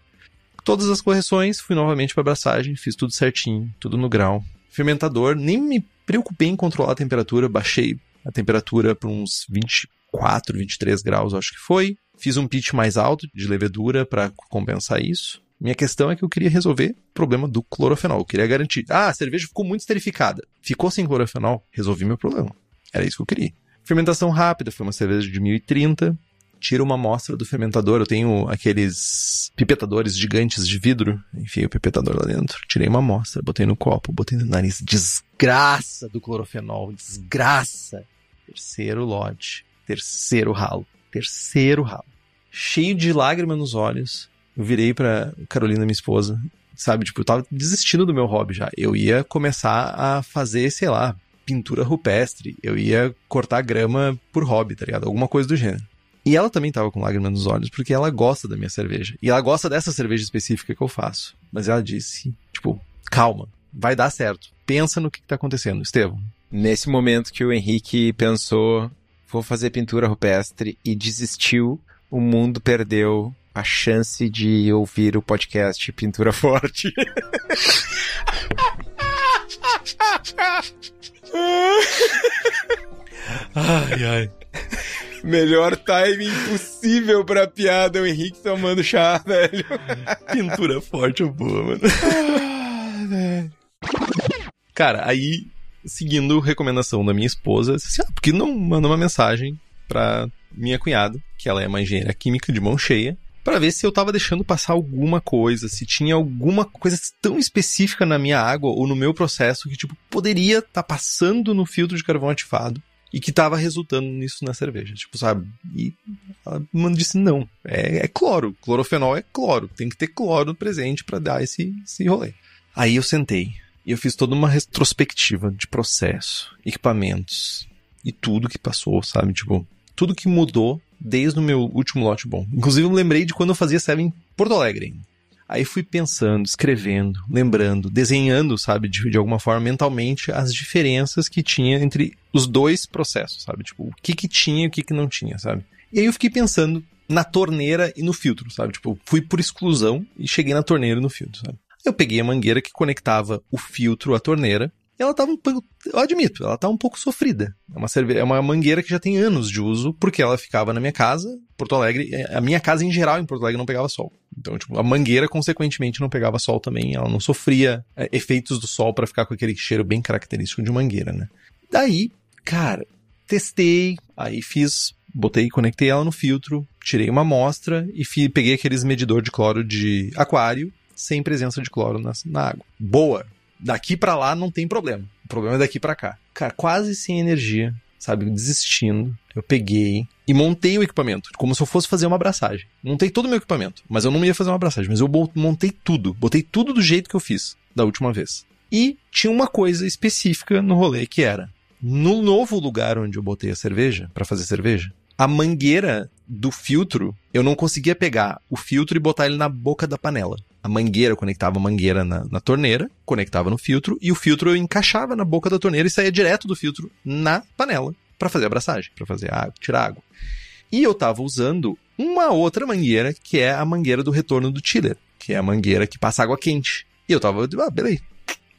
Todas as correções, fui novamente para abraçagem, fiz tudo certinho, tudo no grau. Fermentador, nem me preocupei em controlar a temperatura, baixei a temperatura para uns 24, 23 graus, acho que foi. Fiz um pitch mais alto de levedura para compensar isso. Minha questão é que eu queria resolver o problema do clorofenol. Eu queria garantir. Ah, a cerveja ficou muito esterificada. Ficou sem clorofenol. Resolvi meu problema. Era isso que eu queria. Fermentação rápida. Foi uma cerveja de 1030 tiro uma amostra do fermentador. Eu tenho aqueles pipetadores gigantes de vidro. Enfiei o pipetador lá dentro. Tirei uma amostra, botei no copo, botei no nariz. Desgraça do clorofenol. Desgraça. Terceiro lote. Terceiro ralo. Terceiro ralo. Cheio de lágrimas nos olhos. Eu virei pra Carolina, minha esposa. Sabe, tipo, eu tava desistindo do meu hobby já. Eu ia começar a fazer, sei lá, pintura rupestre. Eu ia cortar grama por hobby, tá ligado? Alguma coisa do gênero. E ela também tava com lágrimas nos olhos, porque ela gosta da minha cerveja. E ela gosta dessa cerveja específica que eu faço. Mas ela disse, tipo, calma, vai dar certo. Pensa no que, que tá acontecendo. Estevam. Nesse momento que o Henrique pensou, vou fazer pintura rupestre e desistiu, o mundo perdeu a chance de ouvir o podcast Pintura Forte. ai, ai. Melhor timing possível pra piada, o Henrique tomando chá, velho. Pintura forte ou boa, mano. Ah, velho. Cara, aí, seguindo recomendação da minha esposa, assim, ah, por que não manda uma mensagem pra minha cunhada, que ela é uma engenheira química de mão cheia, para ver se eu tava deixando passar alguma coisa, se tinha alguma coisa tão específica na minha água ou no meu processo que, tipo, poderia estar tá passando no filtro de carvão ativado e que tava resultando nisso na cerveja. Tipo, sabe? E ela disse: não, é, é cloro. Clorofenol é cloro. Tem que ter cloro presente para dar esse, esse rolê. Aí eu sentei e eu fiz toda uma retrospectiva de processo, equipamentos e tudo que passou, sabe? Tipo, tudo que mudou desde o meu último lote bom. Inclusive, eu lembrei de quando eu fazia Seven em Porto Alegre. Aí fui pensando, escrevendo, lembrando, desenhando, sabe, de, de alguma forma mentalmente as diferenças que tinha entre os dois processos, sabe? Tipo, o que que tinha e o que que não tinha, sabe? E aí eu fiquei pensando na torneira e no filtro, sabe? Tipo, fui por exclusão e cheguei na torneira e no filtro, sabe? Eu peguei a mangueira que conectava o filtro à torneira, ela tava um pouco, eu admito, ela tá um pouco sofrida. É uma, cerve... é uma mangueira que já tem anos de uso, porque ela ficava na minha casa, Porto Alegre, a minha casa em geral em Porto Alegre não pegava sol. Então, tipo, a mangueira, consequentemente, não pegava sol também, ela não sofria é, efeitos do sol para ficar com aquele cheiro bem característico de mangueira, né? Daí, cara, testei, aí fiz, botei, conectei ela no filtro, tirei uma amostra e fi, peguei aqueles medidor de cloro de aquário sem presença de cloro na, na água. Boa. Daqui para lá não tem problema. O problema é daqui para cá. Cara, quase sem energia, sabe, desistindo. Eu peguei e montei o equipamento, como se eu fosse fazer uma abraçagem. Montei todo o meu equipamento, mas eu não ia fazer uma abraçagem, mas eu montei tudo, botei tudo do jeito que eu fiz da última vez. E tinha uma coisa específica no rolê que era no novo lugar onde eu botei a cerveja, para fazer cerveja, a mangueira do filtro, eu não conseguia pegar o filtro e botar ele na boca da panela. A mangueira, eu conectava a mangueira na, na torneira, conectava no filtro, e o filtro eu encaixava na boca da torneira e saía direto do filtro na panela para fazer a abraçagem, para fazer tirar água. E eu tava usando uma outra mangueira, que é a mangueira do retorno do chiller, que é a mangueira que passa água quente. E eu tava, ah, beleza.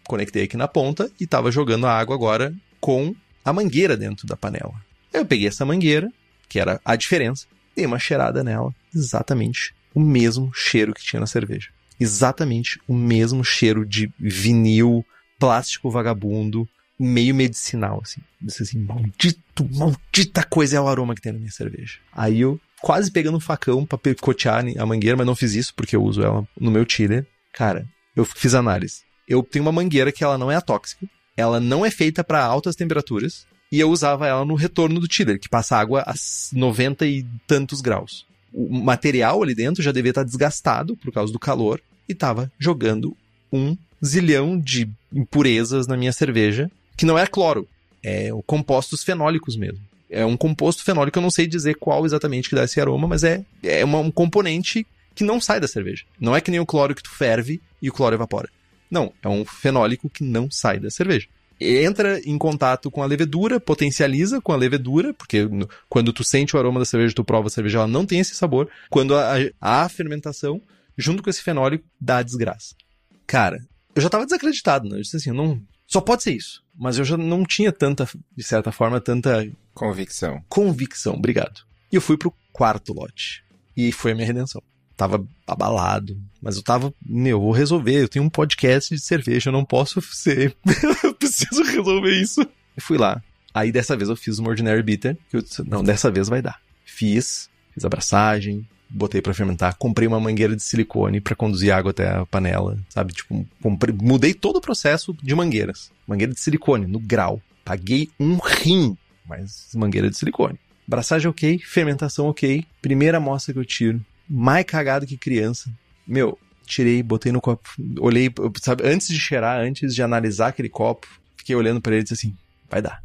Conectei aqui na ponta e tava jogando a água agora com a mangueira dentro da panela. Eu peguei essa mangueira, que era a diferença, dei uma cheirada nela, exatamente o mesmo cheiro que tinha na cerveja. Exatamente o mesmo cheiro de vinil, plástico vagabundo, meio medicinal, assim. Disse assim, maldito, maldita coisa é o aroma que tem na minha cerveja. Aí eu quase pegando um facão pra picotear a mangueira, mas não fiz isso porque eu uso ela no meu chiller. Cara, eu fiz análise. Eu tenho uma mangueira que ela não é atóxica, ela não é feita para altas temperaturas, e eu usava ela no retorno do chiller, que passa água a 90 e tantos graus. O material ali dentro já devia estar desgastado por causa do calor e estava jogando um zilhão de impurezas na minha cerveja, que não é cloro, é compostos fenólicos mesmo. É um composto fenólico, eu não sei dizer qual exatamente que dá esse aroma, mas é, é uma, um componente que não sai da cerveja. Não é que nem o cloro que tu ferve e o cloro evapora. Não, é um fenólico que não sai da cerveja. Entra em contato com a levedura, potencializa com a levedura, porque quando tu sente o aroma da cerveja, tu prova a cerveja, ela não tem esse sabor. Quando há fermentação, junto com esse fenólico, dá desgraça. Cara, eu já tava desacreditado, né? Eu disse assim, não, só pode ser isso. Mas eu já não tinha tanta, de certa forma, tanta. Convicção. Convicção, obrigado. E eu fui pro quarto lote. E foi a minha redenção tava abalado, mas eu tava, meu, vou resolver, eu tenho um podcast de cerveja, eu não posso ser, eu preciso resolver isso. Fui lá. Aí dessa vez eu fiz uma Ordinary Bitter, que eu disse, não, dessa vez vai dar. Fiz, fiz abraçagem, botei para fermentar, comprei uma mangueira de silicone para conduzir água até a panela, sabe? Tipo, comprei, mudei todo o processo de mangueiras. Mangueira de silicone, no grau. Paguei um rim, mas mangueira de silicone. Abraçagem ok, fermentação ok. Primeira amostra que eu tiro, mais cagado que criança. Meu, tirei, botei no copo, olhei, sabe, antes de cheirar, antes de analisar aquele copo, fiquei olhando para ele e disse assim: vai dar.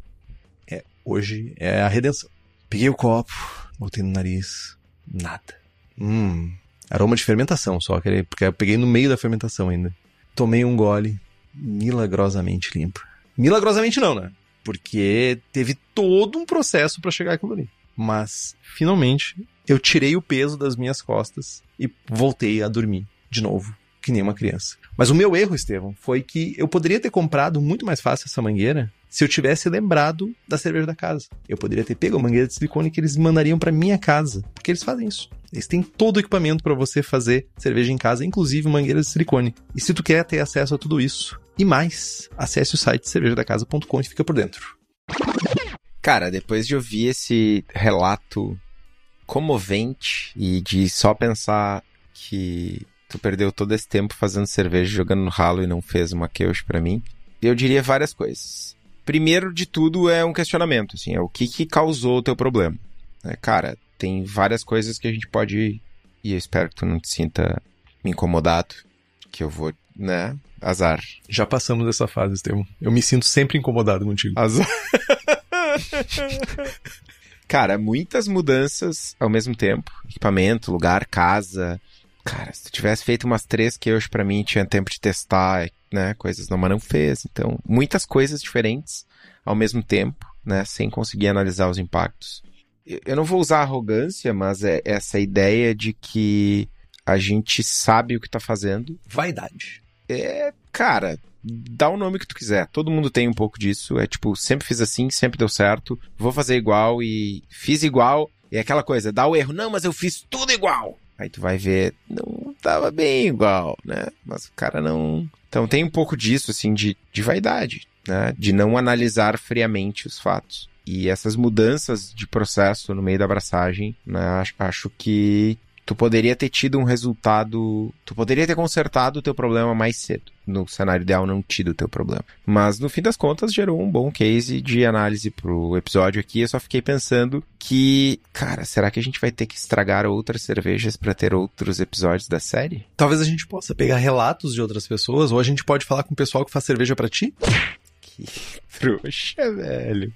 É, hoje é a redenção. Peguei o copo, botei no nariz, nada. Hum, aroma de fermentação só, porque eu peguei no meio da fermentação ainda. Tomei um gole, milagrosamente limpo. Milagrosamente não, né? Porque teve todo um processo para chegar aquilo ali. Mas, finalmente, eu tirei o peso das minhas costas e voltei a dormir de novo, que nem uma criança. Mas o meu erro, Estevão, foi que eu poderia ter comprado muito mais fácil essa mangueira se eu tivesse lembrado da cerveja da casa. Eu poderia ter pego a mangueira de silicone que eles mandariam para minha casa, porque eles fazem isso. Eles têm todo o equipamento para você fazer cerveja em casa, inclusive mangueira de silicone. E se tu quer ter acesso a tudo isso e mais, acesse o site cervejadacasa.com e fica por dentro. Cara, depois de ouvir esse relato comovente e de só pensar que tu perdeu todo esse tempo fazendo cerveja, jogando no ralo e não fez uma queijo para mim, eu diria várias coisas. Primeiro de tudo é um questionamento, assim, é o que que causou o teu problema. É, cara, tem várias coisas que a gente pode e eu espero que tu não te sinta incomodado, que eu vou, né, azar. Já passamos dessa fase, Estevam. Eu me sinto sempre incomodado contigo. Azar. Cara, muitas mudanças ao mesmo tempo. Equipamento, lugar, casa. Cara, se tu tivesse feito umas três que hoje para mim tinha tempo de testar, né, coisas não, mas não fez. Então, muitas coisas diferentes ao mesmo tempo, né, sem conseguir analisar os impactos. Eu não vou usar arrogância, mas é essa ideia de que a gente sabe o que tá fazendo. Vaidade. É, Cara, dá o nome que tu quiser. Todo mundo tem um pouco disso. É tipo, sempre fiz assim, sempre deu certo. Vou fazer igual e fiz igual. E é aquela coisa, dá o erro. Não, mas eu fiz tudo igual. Aí tu vai ver, não tava bem igual, né? Mas o cara não. Então tem um pouco disso, assim, de, de vaidade, né? De não analisar friamente os fatos. E essas mudanças de processo no meio da abraçagem, né? Acho, acho que tu poderia ter tido um resultado. Tu poderia ter consertado o teu problema mais cedo. No cenário ideal, não tido o teu problema. Mas no fim das contas, gerou um bom case de análise pro episódio aqui. Eu só fiquei pensando que, cara, será que a gente vai ter que estragar outras cervejas para ter outros episódios da série? Talvez a gente possa pegar relatos de outras pessoas, ou a gente pode falar com o pessoal que faz cerveja para ti. Que trouxa, velho.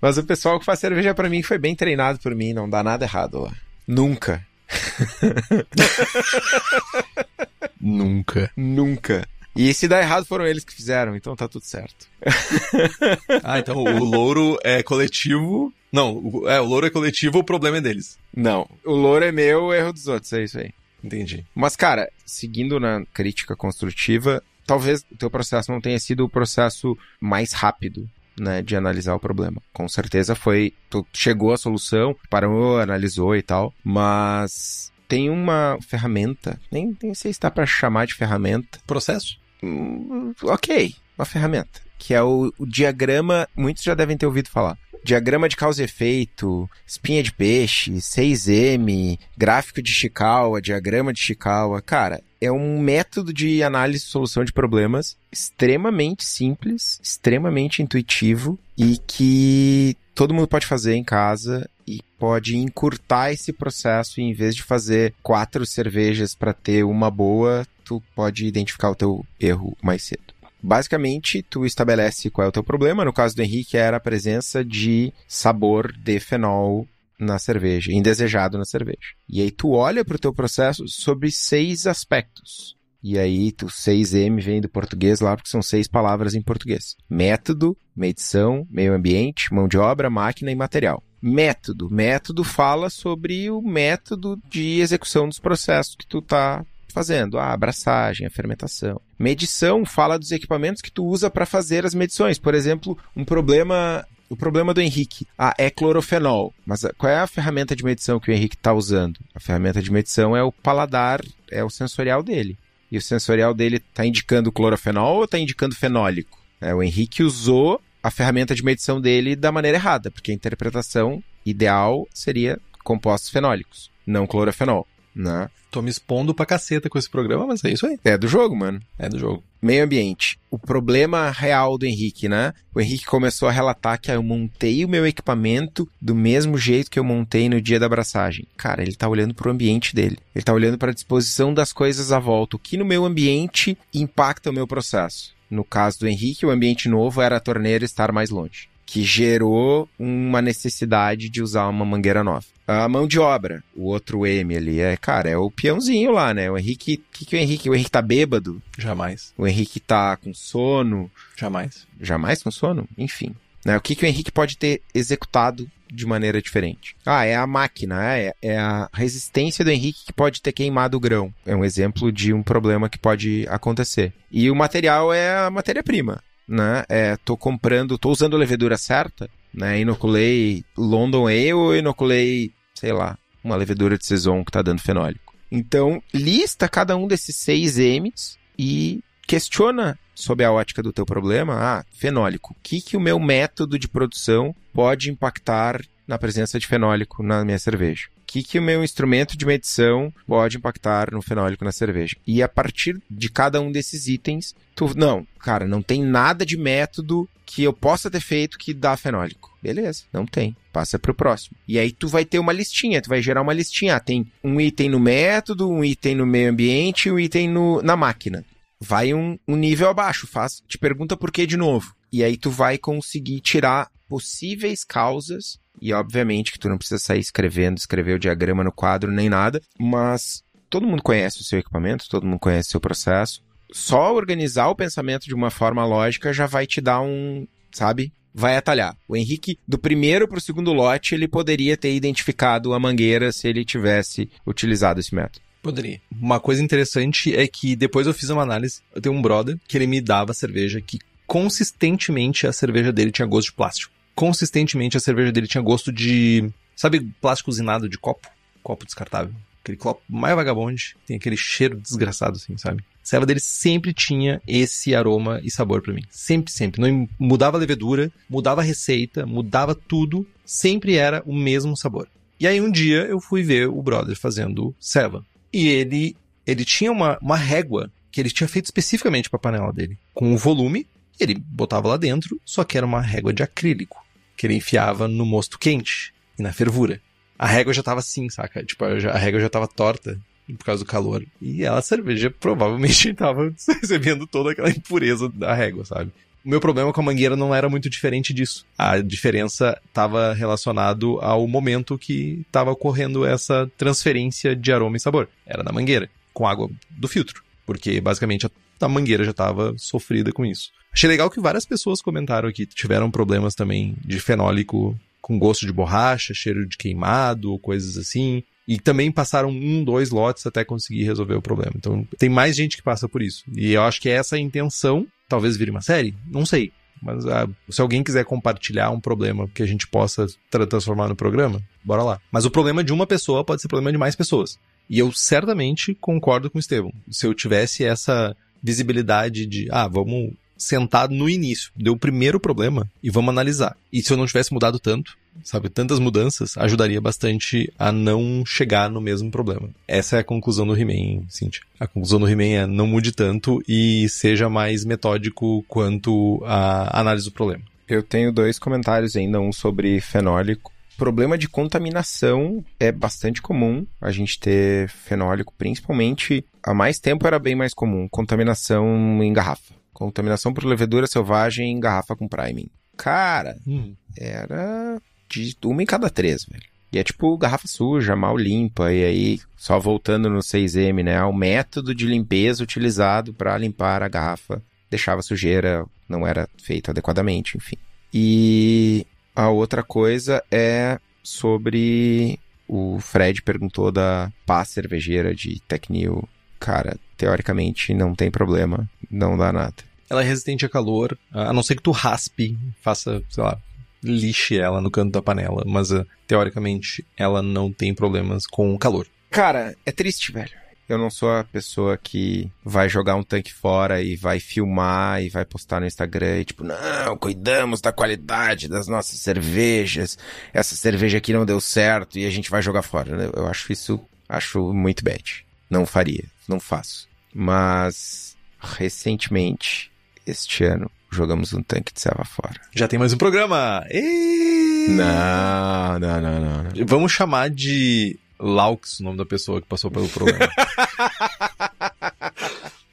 Mas o pessoal que faz cerveja para mim foi bem treinado por mim, não dá nada errado lá. Nunca. Nunca. Nunca. E se dá errado foram eles que fizeram, então tá tudo certo. Ah, então o louro é coletivo. Não, o, é, o louro é coletivo, o problema é deles. Não, o louro é meu, o erro dos outros, é isso aí. Entendi. Mas, cara, seguindo na crítica construtiva, talvez o teu processo não tenha sido o processo mais rápido, né, de analisar o problema. Com certeza foi, chegou à solução, parou, analisou e tal, mas tem uma ferramenta, nem, nem sei se dá pra chamar de ferramenta. Processo? Hum, ok, uma ferramenta, que é o, o diagrama, muitos já devem ter ouvido falar. Diagrama de causa e efeito, espinha de peixe, 6M, gráfico de Chikawa, diagrama de Chikawa. Cara, é um método de análise e solução de problemas extremamente simples, extremamente intuitivo e que todo mundo pode fazer em casa e pode encurtar esse processo e em vez de fazer quatro cervejas para ter uma boa, tu pode identificar o teu erro mais cedo. Basicamente, tu estabelece qual é o teu problema. No caso do Henrique, era a presença de sabor de fenol na cerveja, indesejado na cerveja. E aí tu olha para o teu processo sobre seis aspectos. E aí, tu 6M vem do português lá, porque são seis palavras em português. Método, medição, meio ambiente, mão de obra, máquina e material. Método. Método fala sobre o método de execução dos processos que tu tá fazendo. A abraçagem, a fermentação. Medição fala dos equipamentos que tu usa para fazer as medições. Por exemplo, um problema o problema do Henrique ah, é clorofenol. Mas qual é a ferramenta de medição que o Henrique está usando? A ferramenta de medição é o paladar, é o sensorial dele. E o sensorial dele está indicando clorofenol ou está indicando fenólico? É, o Henrique usou a ferramenta de medição dele da maneira errada, porque a interpretação ideal seria compostos fenólicos, não clorofenol. Né? Tô me expondo pra caceta com esse programa, mas é isso aí. É do jogo, mano. É do jogo. Meio ambiente. O problema real do Henrique, né? O Henrique começou a relatar que ah, eu montei o meu equipamento do mesmo jeito que eu montei no dia da abraçagem. Cara, ele tá olhando pro ambiente dele. Ele tá olhando para a disposição das coisas à volta. O que no meu ambiente impacta o meu processo. No caso do Henrique, o ambiente novo era a torneira estar mais longe que gerou uma necessidade de usar uma mangueira nova. A mão de obra, o outro M ali, é, cara, é o peãozinho lá, né? O Henrique, o que, que o Henrique, o Henrique tá bêbado? Jamais. O Henrique tá com sono? Jamais. Jamais com sono? Enfim. Né? O que, que o Henrique pode ter executado de maneira diferente? Ah, é a máquina, é, é a resistência do Henrique que pode ter queimado o grão. É um exemplo de um problema que pode acontecer. E o material é a matéria-prima né? É, tô comprando, tô usando a levedura certa, né? Inoculei London Ale ou inoculei, sei lá, uma levedura de Saison que tá dando fenólico. Então, lista cada um desses seis M's e questiona sob a ótica do teu problema, ah, fenólico, o que que o meu método de produção pode impactar na presença de fenólico na minha cerveja? O que, que o meu instrumento de medição pode impactar no fenólico na cerveja? E a partir de cada um desses itens, tu, não, cara, não tem nada de método que eu possa ter feito que dá fenólico. Beleza, não tem. Passa pro próximo. E aí tu vai ter uma listinha, tu vai gerar uma listinha. Ah, tem um item no método, um item no meio ambiente, um item no, na máquina. Vai um, um nível abaixo, faz, te pergunta por que de novo. E aí tu vai conseguir tirar possíveis causas e obviamente que tu não precisa sair escrevendo, escrever o diagrama no quadro nem nada, mas todo mundo conhece o seu equipamento, todo mundo conhece o seu processo. Só organizar o pensamento de uma forma lógica já vai te dar um, sabe? Vai atalhar. O Henrique, do primeiro para o segundo lote, ele poderia ter identificado a mangueira se ele tivesse utilizado esse método. Poderia. Uma coisa interessante é que depois eu fiz uma análise. Eu tenho um brother que ele me dava cerveja que consistentemente a cerveja dele tinha gosto de plástico. Consistentemente a cerveja dele tinha gosto de. Sabe, plástico usinado de copo? Copo descartável. Aquele copo mais vagabonde. Tem aquele cheiro desgraçado, assim, sabe? A cerveja dele sempre tinha esse aroma e sabor para mim. Sempre, sempre. Não mudava a levedura, mudava a receita, mudava tudo. Sempre era o mesmo sabor. E aí um dia eu fui ver o brother fazendo ceva. E ele, ele tinha uma, uma régua que ele tinha feito especificamente para a panela dele, com o volume, ele botava lá dentro, só que era uma régua de acrílico, que ele enfiava no mosto quente e na fervura. A régua já tava assim, saca? Tipo, a régua já tava torta por causa do calor. E a cerveja provavelmente tava recebendo toda aquela impureza da régua, sabe? O meu problema com a mangueira não era muito diferente disso. A diferença estava relacionado ao momento que estava ocorrendo essa transferência de aroma e sabor. Era na mangueira, com água do filtro. Porque basicamente a mangueira já estava sofrida com isso. Achei legal que várias pessoas comentaram aqui, tiveram problemas também de fenólico com gosto de borracha, cheiro de queimado, coisas assim. E também passaram um, dois lotes até conseguir resolver o problema. Então tem mais gente que passa por isso. E eu acho que essa é a intenção. Talvez vire uma série? Não sei. Mas ah, se alguém quiser compartilhar um problema que a gente possa tra transformar no programa, bora lá. Mas o problema de uma pessoa pode ser problema de mais pessoas. E eu certamente concordo com o Estevão. Se eu tivesse essa visibilidade de, ah, vamos sentado no início, deu o primeiro problema e vamos analisar. E se eu não tivesse mudado tanto, sabe, tantas mudanças, ajudaria bastante a não chegar no mesmo problema. Essa é a conclusão do He-Man, Cintia. A conclusão do He-Man é não mude tanto e seja mais metódico quanto a análise do problema. Eu tenho dois comentários ainda, um sobre fenólico. Problema de contaminação é bastante comum a gente ter fenólico, principalmente há mais tempo era bem mais comum, contaminação em garrafa. Contaminação por levedura selvagem em garrafa com priming. Cara, hum. era de uma em cada três, velho. E é tipo garrafa suja, mal limpa, e aí, só voltando no 6M, né? O método de limpeza utilizado para limpar a garrafa deixava sujeira, não era feito adequadamente, enfim. E a outra coisa é sobre. O Fred perguntou da pá cervejeira de Tecnil. Cara, teoricamente não tem problema, não dá nada. Ela é resistente a calor, a não ser que tu raspe, faça, sei lá, lixe ela no canto da panela, mas uh, teoricamente ela não tem problemas com calor. Cara, é triste, velho. Eu não sou a pessoa que vai jogar um tanque fora e vai filmar e vai postar no Instagram e tipo, não, cuidamos da qualidade das nossas cervejas. Essa cerveja aqui não deu certo e a gente vai jogar fora. Eu acho isso, acho muito bad. Não faria, não faço. Mas recentemente, este ano, jogamos um tanque de selva fora. Já tem mais um programa! E... Não, não, não, não, não. Vamos chamar de Laux, o nome da pessoa que passou pelo programa.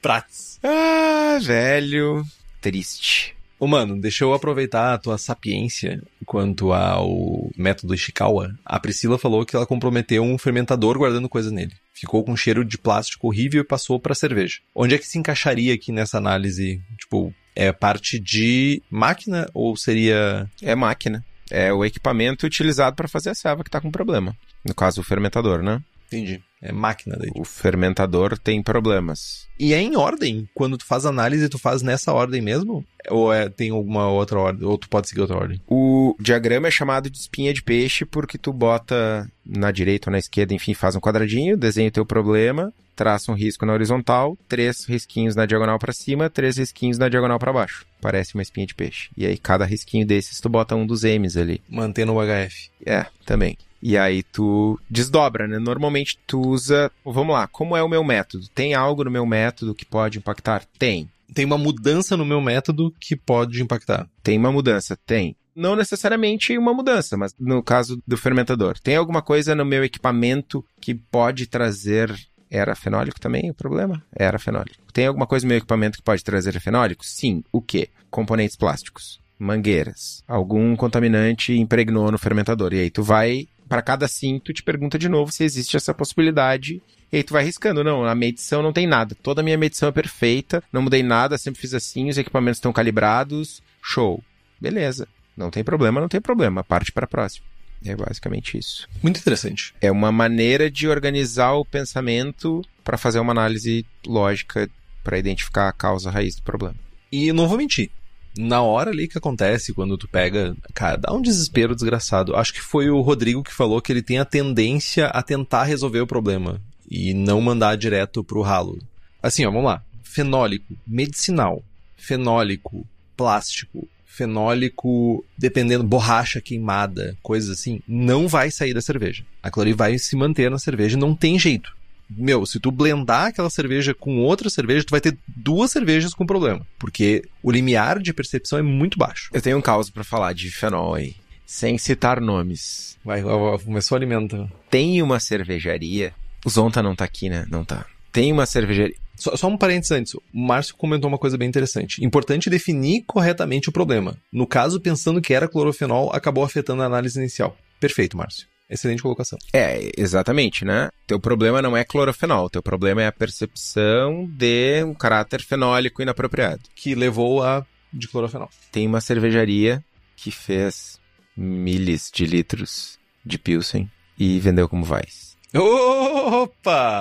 Prats. Ah, velho. Triste. Ô, mano, deixa eu aproveitar a tua sapiência quanto ao método Ishikawa. A Priscila falou que ela comprometeu um fermentador guardando coisas nele. Ficou com cheiro de plástico horrível e passou pra cerveja. Onde é que se encaixaria aqui nessa análise? Tipo, é parte de máquina ou seria. É máquina. É o equipamento utilizado para fazer a selva que tá com problema. No caso, o fermentador, né? Entendi. É máquina daí. O fermentador tem problemas. E é em ordem? Quando tu faz análise, tu faz nessa ordem mesmo? Ou é, tem alguma outra ordem? Ou tu pode seguir outra ordem? O diagrama é chamado de espinha de peixe porque tu bota na direita ou na esquerda, enfim, faz um quadradinho, desenha o teu problema, traça um risco na horizontal, três risquinhos na diagonal para cima, três risquinhos na diagonal para baixo. Parece uma espinha de peixe. E aí cada risquinho desses tu bota um dos M's ali. Mantendo o HF. É, também. E aí tu desdobra, né? Normalmente tu usa. Vamos lá, como é o meu método? Tem algo no meu método que pode impactar? Tem. Tem uma mudança no meu método que pode impactar? Tem uma mudança? Tem. Não necessariamente uma mudança, mas no caso do fermentador. Tem alguma coisa no meu equipamento que pode trazer. Era fenólico também o problema? Era fenólico. Tem alguma coisa no meu equipamento que pode trazer fenólico? Sim. O quê? Componentes plásticos mangueiras. Algum contaminante impregnou no fermentador. E aí tu vai para cada sim, tu te pergunta de novo se existe essa possibilidade. E aí tu vai riscando. Não, a medição não tem nada. Toda a minha medição é perfeita. Não mudei nada, sempre fiz assim, os equipamentos estão calibrados. Show. Beleza. Não tem problema, não tem problema. Parte para a próxima. É basicamente isso. Muito interessante. É uma maneira de organizar o pensamento para fazer uma análise lógica para identificar a causa raiz do problema. E não vou mentir. Na hora ali que acontece, quando tu pega. Cara, dá um desespero desgraçado. Acho que foi o Rodrigo que falou que ele tem a tendência a tentar resolver o problema e não mandar direto pro ralo. Assim, ó, vamos lá. Fenólico, medicinal, fenólico, plástico, fenólico, dependendo, borracha queimada, coisas assim, não vai sair da cerveja. Aquilo ali vai se manter na cerveja, não tem jeito. Meu, se tu blendar aquela cerveja com outra cerveja, tu vai ter duas cervejas com problema. Porque o limiar de percepção é muito baixo. Eu tenho um caso para falar de fenol aí, sem citar nomes. Vai, começou a alimentar. Tem uma cervejaria. O Zonta não tá aqui, né? Não tá. Tem uma cervejaria. Só, só um parênteses antes. O Márcio comentou uma coisa bem interessante. Importante definir corretamente o problema. No caso, pensando que era clorofenol, acabou afetando a análise inicial. Perfeito, Márcio. Excelente colocação. É, exatamente, né? Teu problema não é clorofenol, teu problema é a percepção de um caráter fenólico inapropriado. Que levou a de clorofenol. Tem uma cervejaria que fez milhas de litros de Pilsen e vendeu como vais. Opa!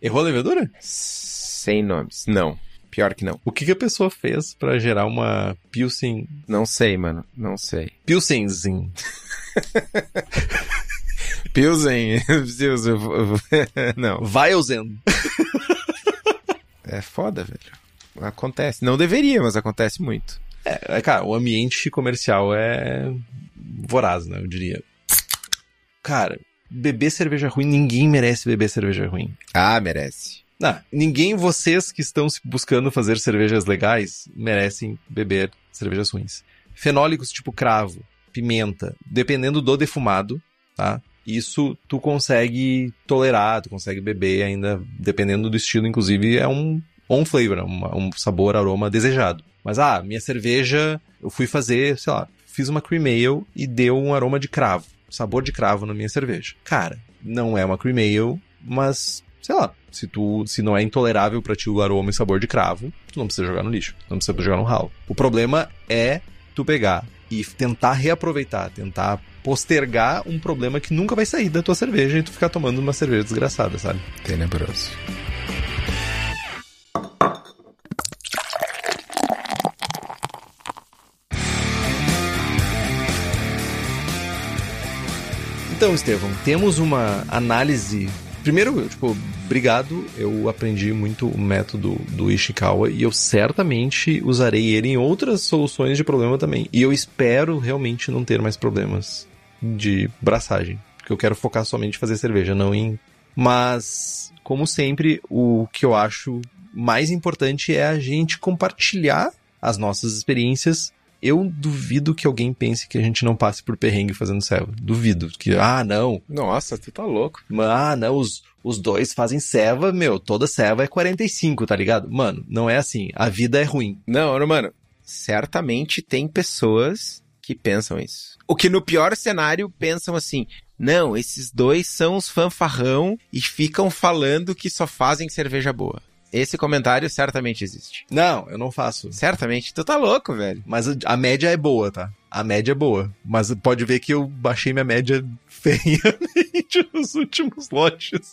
Errou a levedura? Sem nomes. Não. Pior que não. O que, que a pessoa fez pra gerar uma Pilsen... Não sei, mano. Não sei. Pilsenzinho. Pilsen. Pilsen. não. Weilzen. É foda, velho. Acontece. Não deveria, mas acontece muito. É, é, cara, o ambiente comercial é voraz, né? Eu diria. Cara, beber cerveja ruim, ninguém merece beber cerveja ruim. Ah, merece. Não, ninguém, vocês que estão buscando fazer cervejas legais, merecem beber cervejas ruins. Fenólicos tipo cravo, pimenta, dependendo do defumado, tá? Isso tu consegue tolerar, tu consegue beber ainda, dependendo do estilo, inclusive é um on flavor, é um, um sabor, aroma desejado. Mas ah, minha cerveja, eu fui fazer, sei lá, fiz uma cream ale e deu um aroma de cravo, sabor de cravo na minha cerveja. Cara, não é uma cream ale, mas sei lá, se tu se não é intolerável para ti o aroma e sabor de cravo, tu não precisa jogar no lixo, não precisa jogar no ralo. O problema é tu pegar e tentar reaproveitar, tentar postergar um problema que nunca vai sair da tua cerveja e tu ficar tomando uma cerveja desgraçada, sabe? Tenebroso. Então, Estevão, temos uma análise. Primeiro, tipo, obrigado. Eu aprendi muito o método do Ishikawa e eu certamente usarei ele em outras soluções de problema também. E eu espero realmente não ter mais problemas de braçagem. Porque eu quero focar somente em fazer cerveja, não em. Mas, como sempre, o que eu acho mais importante é a gente compartilhar as nossas experiências eu duvido que alguém pense que a gente não passe por perrengue fazendo serva. Duvido. Que, ah, não. Nossa, tu tá louco. Ah, não, os, os dois fazem serva, meu, toda serva é 45, tá ligado? Mano, não é assim. A vida é ruim. Não, não, mano. Certamente tem pessoas que pensam isso. O que no pior cenário pensam assim: não, esses dois são os fanfarrão e ficam falando que só fazem cerveja boa. Esse comentário certamente existe. Não, eu não faço. Certamente. Tu tá louco, velho. Mas a- média é boa, tá? A média é boa. Mas pode ver que eu baixei minha média feiamente nos últimos lotes.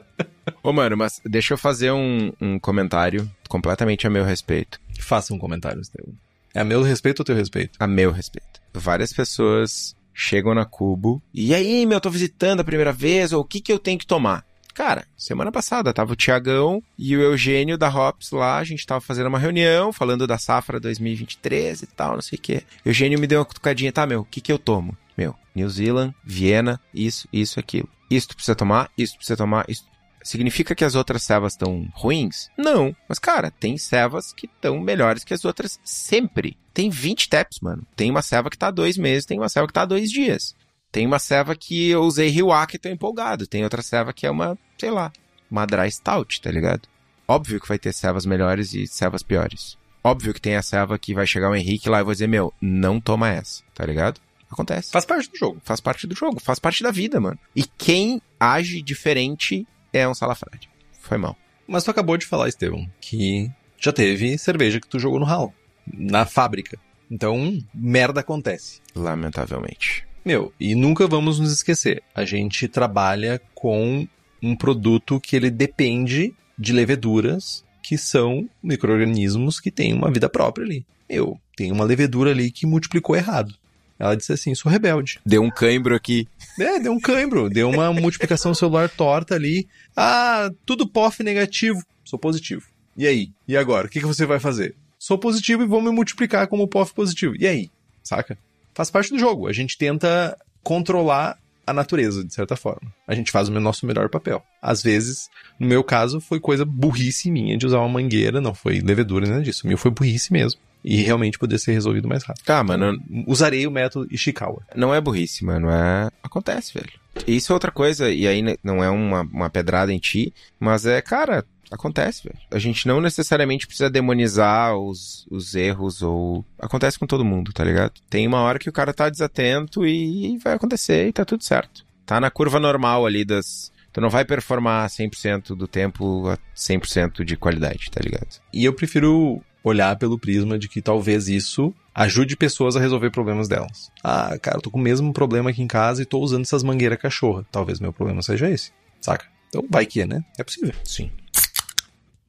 Ô, mano, mas deixa eu fazer um, um comentário completamente a meu respeito. Faça um comentário, Estevam. É a meu respeito ou teu respeito? A meu respeito. Várias pessoas chegam na Cubo e aí, meu, tô visitando a primeira vez, ou o que que eu tenho que tomar? Cara, semana passada tava o Tiagão e o Eugênio da Hops lá, a gente tava fazendo uma reunião, falando da safra 2023 e tal, não sei o quê. Eugênio me deu uma cutucadinha, tá, meu, o que que eu tomo? Meu, New Zealand, Viena, isso, isso, aquilo. Isso tu precisa tomar, isso tu precisa tomar, isso. Significa que as outras cevas estão ruins? Não. Mas, cara, tem cevas que estão melhores que as outras sempre. Tem 20 taps, mano. Tem uma ceva que tá há dois meses, tem uma ceva que tá há dois dias. Tem uma ceva que eu usei Riwak e tô empolgado. Tem outra ceva que é uma, sei lá, uma dry stout, tá ligado? Óbvio que vai ter cevas melhores e cevas piores. Óbvio que tem a ceva que vai chegar o Henrique lá e vou dizer, meu, não toma essa, tá ligado? Acontece. Faz parte do jogo. Faz parte do jogo, faz parte da vida, mano. E quem age diferente é um salafrade. Foi mal. Mas tu acabou de falar, Estevam, que já teve cerveja que tu jogou no ralo. Na fábrica. Então, merda acontece. Lamentavelmente. Meu, e nunca vamos nos esquecer, a gente trabalha com um produto que ele depende de leveduras que são micro-organismos que têm uma vida própria ali. Meu, tem uma levedura ali que multiplicou errado. Ela disse assim, sou rebelde. Deu um cãibro aqui. É, deu um cãibro, deu uma multiplicação celular torta ali. Ah, tudo POF negativo, sou positivo. E aí? E agora? O que, que você vai fazer? Sou positivo e vou me multiplicar como POF positivo. E aí? Saca? Faz parte do jogo. A gente tenta controlar a natureza, de certa forma. A gente faz o nosso melhor papel. Às vezes, no meu caso, foi coisa burrice minha de usar uma mangueira, não foi levedura, nada disso. O meu foi burrice mesmo. E realmente poder ser resolvido mais rápido. Tá, mano, Usarei o método Ishikawa. não é burrice, mano. É. Acontece, velho. Isso é outra coisa, e aí né, não é uma, uma pedrada em ti, mas é, cara, acontece, velho. A gente não necessariamente precisa demonizar os, os erros ou. Acontece com todo mundo, tá ligado? Tem uma hora que o cara tá desatento e vai acontecer e tá tudo certo. Tá na curva normal ali das. Tu não vai performar 100% do tempo a 100% de qualidade, tá ligado? E eu prefiro olhar pelo prisma de que talvez isso ajude pessoas a resolver problemas delas. Ah, cara, eu tô com o mesmo problema aqui em casa e tô usando essas mangueiras cachorra. Talvez meu problema seja esse, saca? Então vai que é, né? É possível. Sim.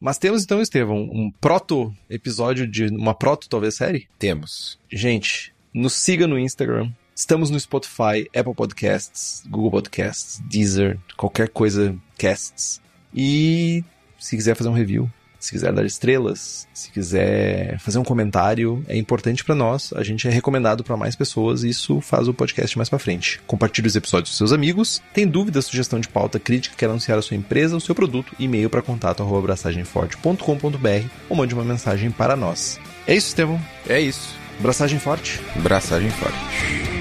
Mas temos então, Estevão, um proto episódio de uma proto talvez série. Temos. Gente, nos siga no Instagram. Estamos no Spotify, Apple Podcasts, Google Podcasts, Deezer, qualquer coisa, casts. E se quiser fazer um review, se quiser dar estrelas, se quiser fazer um comentário, é importante pra nós. A gente é recomendado pra mais pessoas e isso faz o podcast mais pra frente. Compartilhe os episódios com seus amigos. Tem dúvida, sugestão de pauta, crítica, quer anunciar a sua empresa ou seu produto? E-mail para contato arroba abraçagemforte.com.br ou mande uma mensagem para nós. É isso, Estevão. É isso. Abraçagem forte. Braçagem forte.